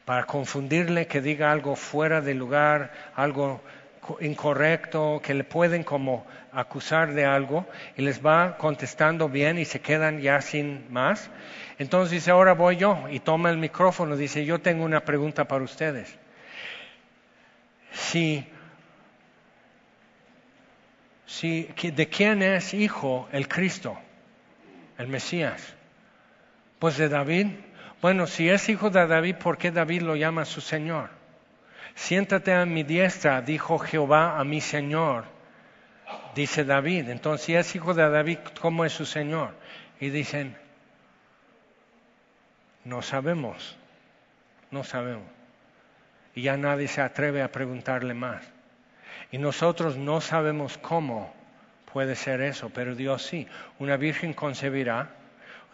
para confundirle, que diga algo fuera de lugar, algo incorrecto, que le pueden como acusar de algo y les va contestando bien y se quedan ya sin más. Entonces dice, ahora voy yo y toma el micrófono, dice, yo tengo una pregunta para ustedes. Si, si, ¿De quién es hijo el Cristo, el Mesías? Pues de David. Bueno, si es hijo de David, ¿por qué David lo llama su Señor? Siéntate a mi diestra, dijo Jehová a mi Señor, dice David. Entonces, si es hijo de David, ¿cómo es su Señor? Y dicen, no sabemos, no sabemos. Y ya nadie se atreve a preguntarle más. Y nosotros no sabemos cómo puede ser eso, pero Dios sí. Una virgen concebirá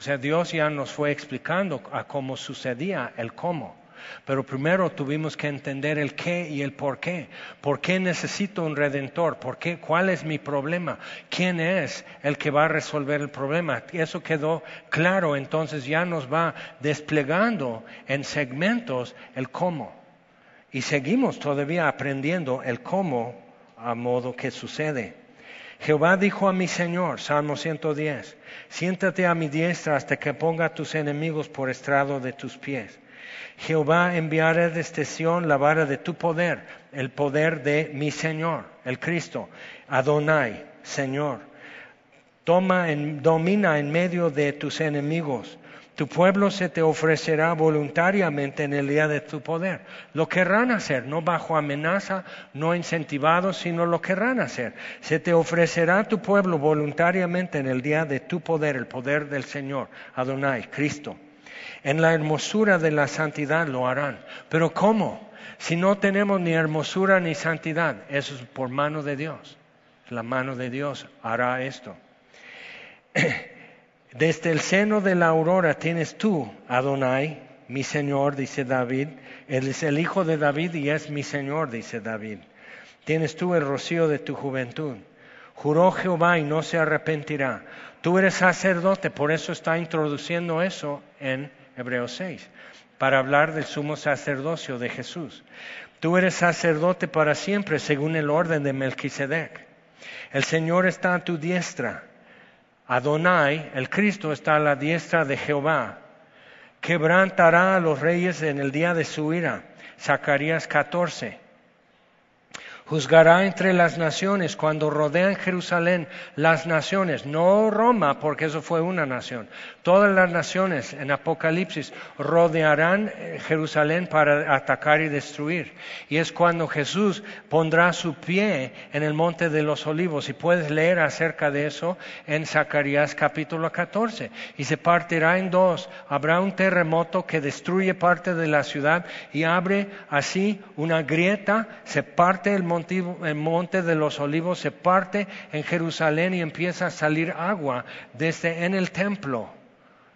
o sea, Dios ya nos fue explicando a cómo sucedía el cómo. Pero primero tuvimos que entender el qué y el por qué. ¿Por qué necesito un redentor? ¿Por qué? ¿Cuál es mi problema? ¿Quién es el que va a resolver el problema? Eso quedó claro, entonces ya nos va desplegando en segmentos el cómo. Y seguimos todavía aprendiendo el cómo a modo que sucede. Jehová dijo a mi Señor, Salmo 110, siéntate a mi diestra hasta que ponga tus enemigos por estrado de tus pies. Jehová enviará desde Sión la vara de tu poder, el poder de mi Señor, el Cristo, Adonai, Señor. Toma domina en medio de tus enemigos. Tu pueblo se te ofrecerá voluntariamente en el día de tu poder. Lo querrán hacer, no bajo amenaza, no incentivados, sino lo querrán hacer. Se te ofrecerá tu pueblo voluntariamente en el día de tu poder, el poder del Señor, Adonai, Cristo. En la hermosura de la santidad lo harán. Pero ¿cómo? Si no tenemos ni hermosura ni santidad, eso es por mano de Dios. La mano de Dios hará esto. Desde el seno de la aurora tienes tú, Adonai, mi Señor, dice David. Él es el hijo de David y es mi Señor, dice David. Tienes tú el rocío de tu juventud. Juró Jehová y no se arrepentirá. Tú eres sacerdote, por eso está introduciendo eso en Hebreos 6, para hablar del sumo sacerdocio de Jesús. Tú eres sacerdote para siempre, según el orden de Melquisedec. El Señor está a tu diestra Adonai, el Cristo, está a la diestra de Jehová. Quebrantará a los reyes en el día de su ira. Zacarías 14. Juzgará entre las naciones cuando rodean Jerusalén las naciones, no Roma, porque eso fue una nación. Todas las naciones en Apocalipsis rodearán eh, Jerusalén para atacar y destruir. Y es cuando Jesús pondrá su pie en el monte de los olivos. Y puedes leer acerca de eso en Zacarías capítulo 14. Y se partirá en dos. Habrá un terremoto que destruye parte de la ciudad y abre así una grieta, se parte el monte el monte de los olivos se parte en Jerusalén y empieza a salir agua desde en el templo,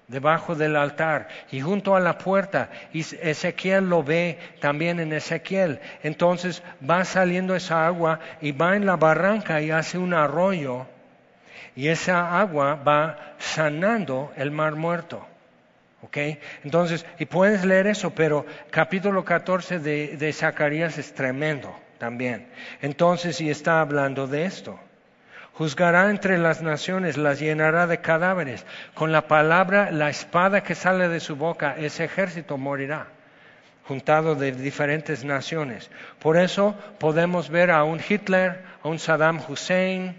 debajo del altar y junto a la puerta. Y Ezequiel lo ve también en Ezequiel. Entonces va saliendo esa agua y va en la barranca y hace un arroyo. Y esa agua va sanando el mar muerto. Entonces, y puedes leer eso, pero capítulo 14 de, de Zacarías es tremendo también. Entonces, y está hablando de esto. Juzgará entre las naciones, las llenará de cadáveres. Con la palabra, la espada que sale de su boca, ese ejército morirá, juntado de diferentes naciones. Por eso podemos ver a un Hitler, a un Saddam Hussein,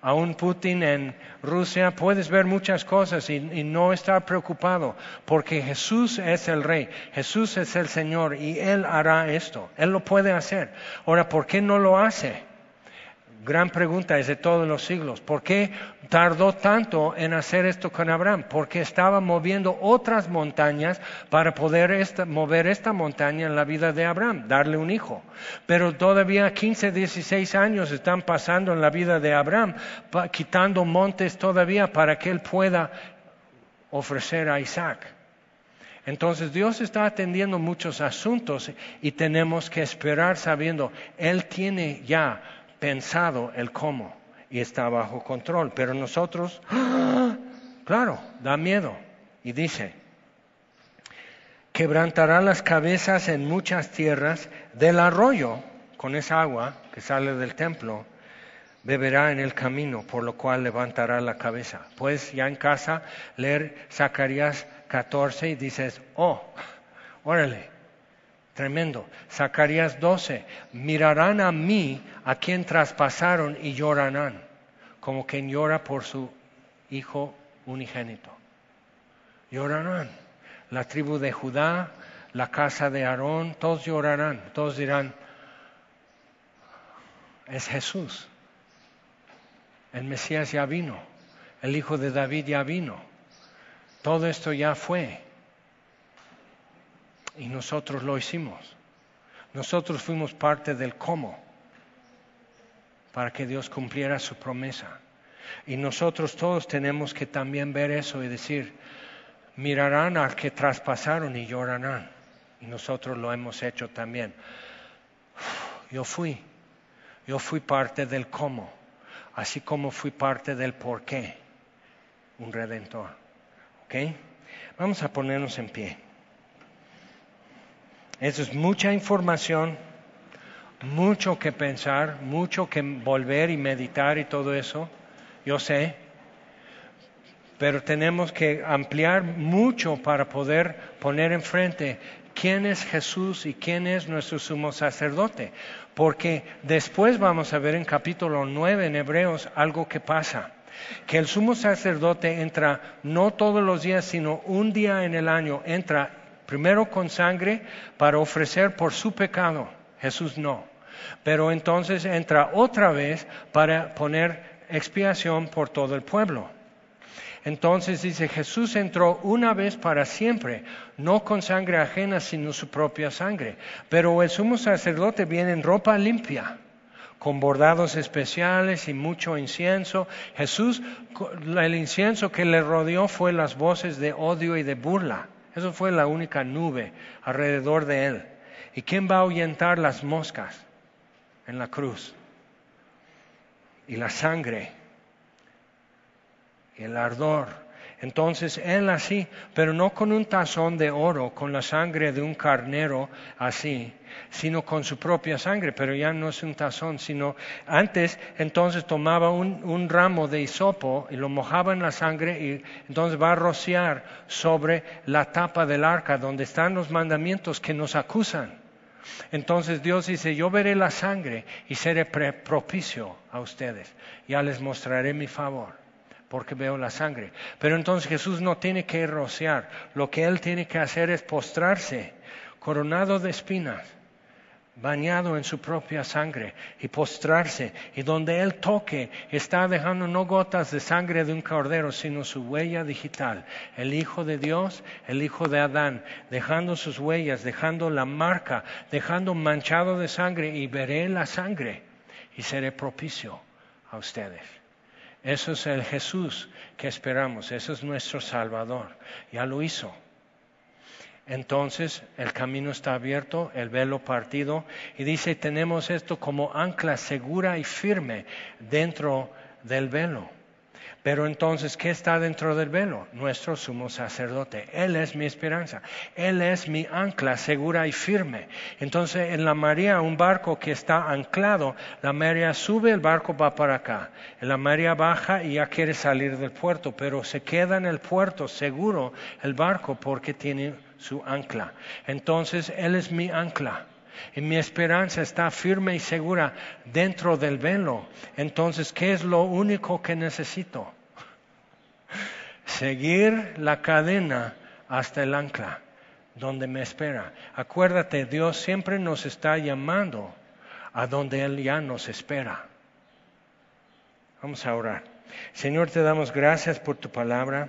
a, un Putin en Rusia, puedes ver muchas cosas y, no estar preocupado, porque Jesús es el Rey, Jesús es el Señor y Él hará esto, Él lo puede hacer. Ahora, ¿por qué no lo hace? Gran pregunta es de todos los siglos. ¿Por qué tardó tanto en hacer esto con Abraham? Porque estaba moviendo otras montañas para poder mover esta montaña en la vida de Abraham, darle un hijo. Pero todavía 15, 16 años están pasando en la vida de Abraham, quitando montes todavía para que él pueda ofrecer a Isaac. Entonces Dios está atendiendo muchos asuntos y tenemos que esperar sabiendo, Él tiene ya pensado el cómo y está bajo control. Pero nosotros, claro, da miedo. Y dice, quebrantará las cabezas en muchas tierras del arroyo, con esa agua que sale del templo, beberá en el camino, por lo cual levantará la cabeza. Pues ya en casa leer Zacarías 14 y dices, oh, órale, Tremendo. Zacarías 12. Mirarán a mí a quien traspasaron y llorarán, como quien llora por su hijo unigénito. Llorarán. La tribu de Judá, la casa de Aarón, todos llorarán. Todos dirán, es Jesús. El Mesías ya vino. El hijo de David ya vino. Todo esto ya fue. Y nosotros lo hicimos. Nosotros fuimos parte del cómo para que Dios cumpliera su promesa. Y nosotros todos tenemos que también ver eso y decir, mirarán al que traspasaron y llorarán. Nosotros lo hemos hecho también. Yo fui, yo fui parte del cómo, así como fui parte del por qué, un redentor. ¿Ok? Vamos a ponernos en pie. Eso es mucha información, mucho que pensar, mucho que volver y meditar y todo eso. Yo sé, pero tenemos que ampliar mucho para poder poner enfrente quién es Jesús y quién es nuestro sumo sacerdote. Porque después vamos a ver en capítulo 9 en Hebreos algo que pasa. Que el sumo sacerdote entra no todos los días, sino un día en el año, entra primero con sangre para ofrecer por su pecado. Jesús no. Pero entonces entra otra vez para poner expiación por todo el pueblo. Entonces dice, Jesús entró una vez para siempre, no con sangre ajena, sino su propia sangre. Pero el sumo sacerdote viene en ropa limpia, con bordados especiales y mucho incienso. Jesús, el incienso que le rodeó fue las voces de odio y de burla. Eso fue la única nube alrededor de él. ¿Y quién va a ahuyentar las moscas en la cruz? Y la sangre y el ardor. Entonces él así, pero no con un tazón de oro, con la sangre de un carnero así, sino con su propia sangre, pero ya no es un tazón, sino antes entonces tomaba un, ramo de hisopo y lo mojaba en la sangre y entonces va a rociar sobre la tapa del arca donde están los mandamientos que nos acusan. Entonces Dios dice, yo veré la sangre y seré propicio a ustedes, ya les mostraré mi favor porque veo la sangre. Pero entonces Jesús no tiene que rociar, lo que él tiene que hacer es postrarse, coronado de espinas, bañado en su propia sangre y postrarse. Y donde él toque está dejando no gotas de sangre de un cordero, sino su huella digital. El Hijo de Dios, el Hijo de Adán, dejando sus huellas, dejando la marca, dejando manchado de sangre y veré la sangre y seré propicio a ustedes. Eso es el Jesús que esperamos, eso es nuestro Salvador. Ya lo hizo. Entonces el camino está abierto, el velo partido, y dice, tenemos esto como ancla segura y firme dentro del velo. Pero entonces, ¿qué está dentro del velo? Nuestro sumo sacerdote. Él es mi esperanza. Él es mi ancla segura y firme. Entonces, en la marea, un barco que está anclado, la marea sube, el barco va para acá. En la marea baja y ya quiere salir del puerto, pero se queda en el puerto seguro el barco porque tiene su ancla. Entonces, Él es mi ancla y mi esperanza está firme y segura dentro del velo. Entonces, ¿qué es lo único que necesito? Seguir la cadena hasta el ancla, donde me espera. Acuérdate, Dios siempre nos está llamando a donde Él ya nos espera. Vamos a orar. Señor, te damos gracias por tu palabra.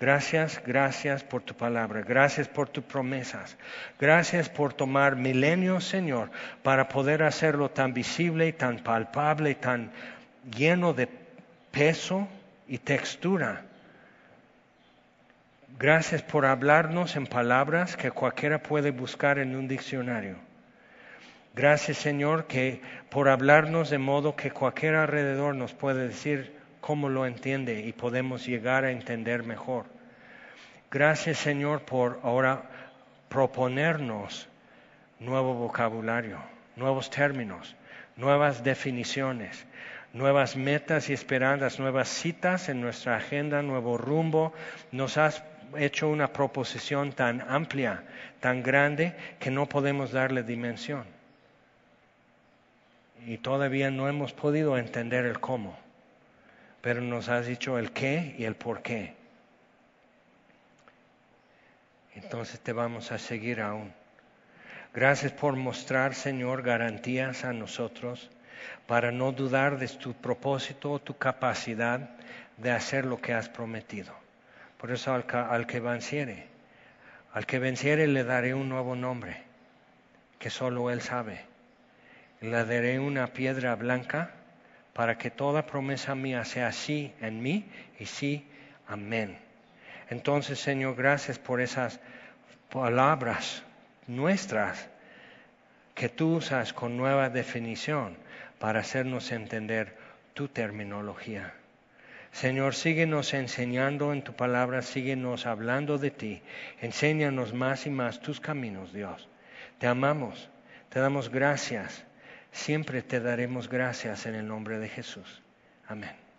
Gracias, gracias por tu palabra, gracias por tus promesas, gracias por tomar milenios, Señor, para poder hacerlo tan visible y tan palpable tan lleno de peso y textura. Gracias por hablarnos en palabras que cualquiera puede buscar en un diccionario. Gracias Señor que por hablarnos de modo que cualquiera alrededor nos puede decir cómo lo entiende y podemos llegar a entender mejor. Gracias Señor por ahora proponernos nuevo vocabulario, nuevos términos, nuevas definiciones, nuevas metas y esperanzas, nuevas citas en nuestra agenda, nuevo rumbo. Nos has hecho una proposición tan amplia, tan grande, que no podemos darle dimensión. Y todavía no hemos podido entender el cómo pero nos has dicho el qué y el por qué. Entonces te vamos a seguir aún. Gracias por mostrar, Señor, garantías a nosotros para no dudar de tu propósito o tu capacidad de hacer lo que has prometido. Por eso al, al que venciere, al que venciere le daré un nuevo nombre que solo Él sabe. Le daré una piedra blanca para que toda promesa mía sea sí en mí y sí, amén. Entonces, Señor, gracias por esas palabras nuestras que tú usas con nueva definición para hacernos entender tu terminología. Señor, síguenos enseñando en tu palabra, síguenos hablando de ti, enséñanos más y más tus caminos, Dios. Te amamos, te damos gracias, siempre te daremos gracias en el nombre de Jesús. Amén.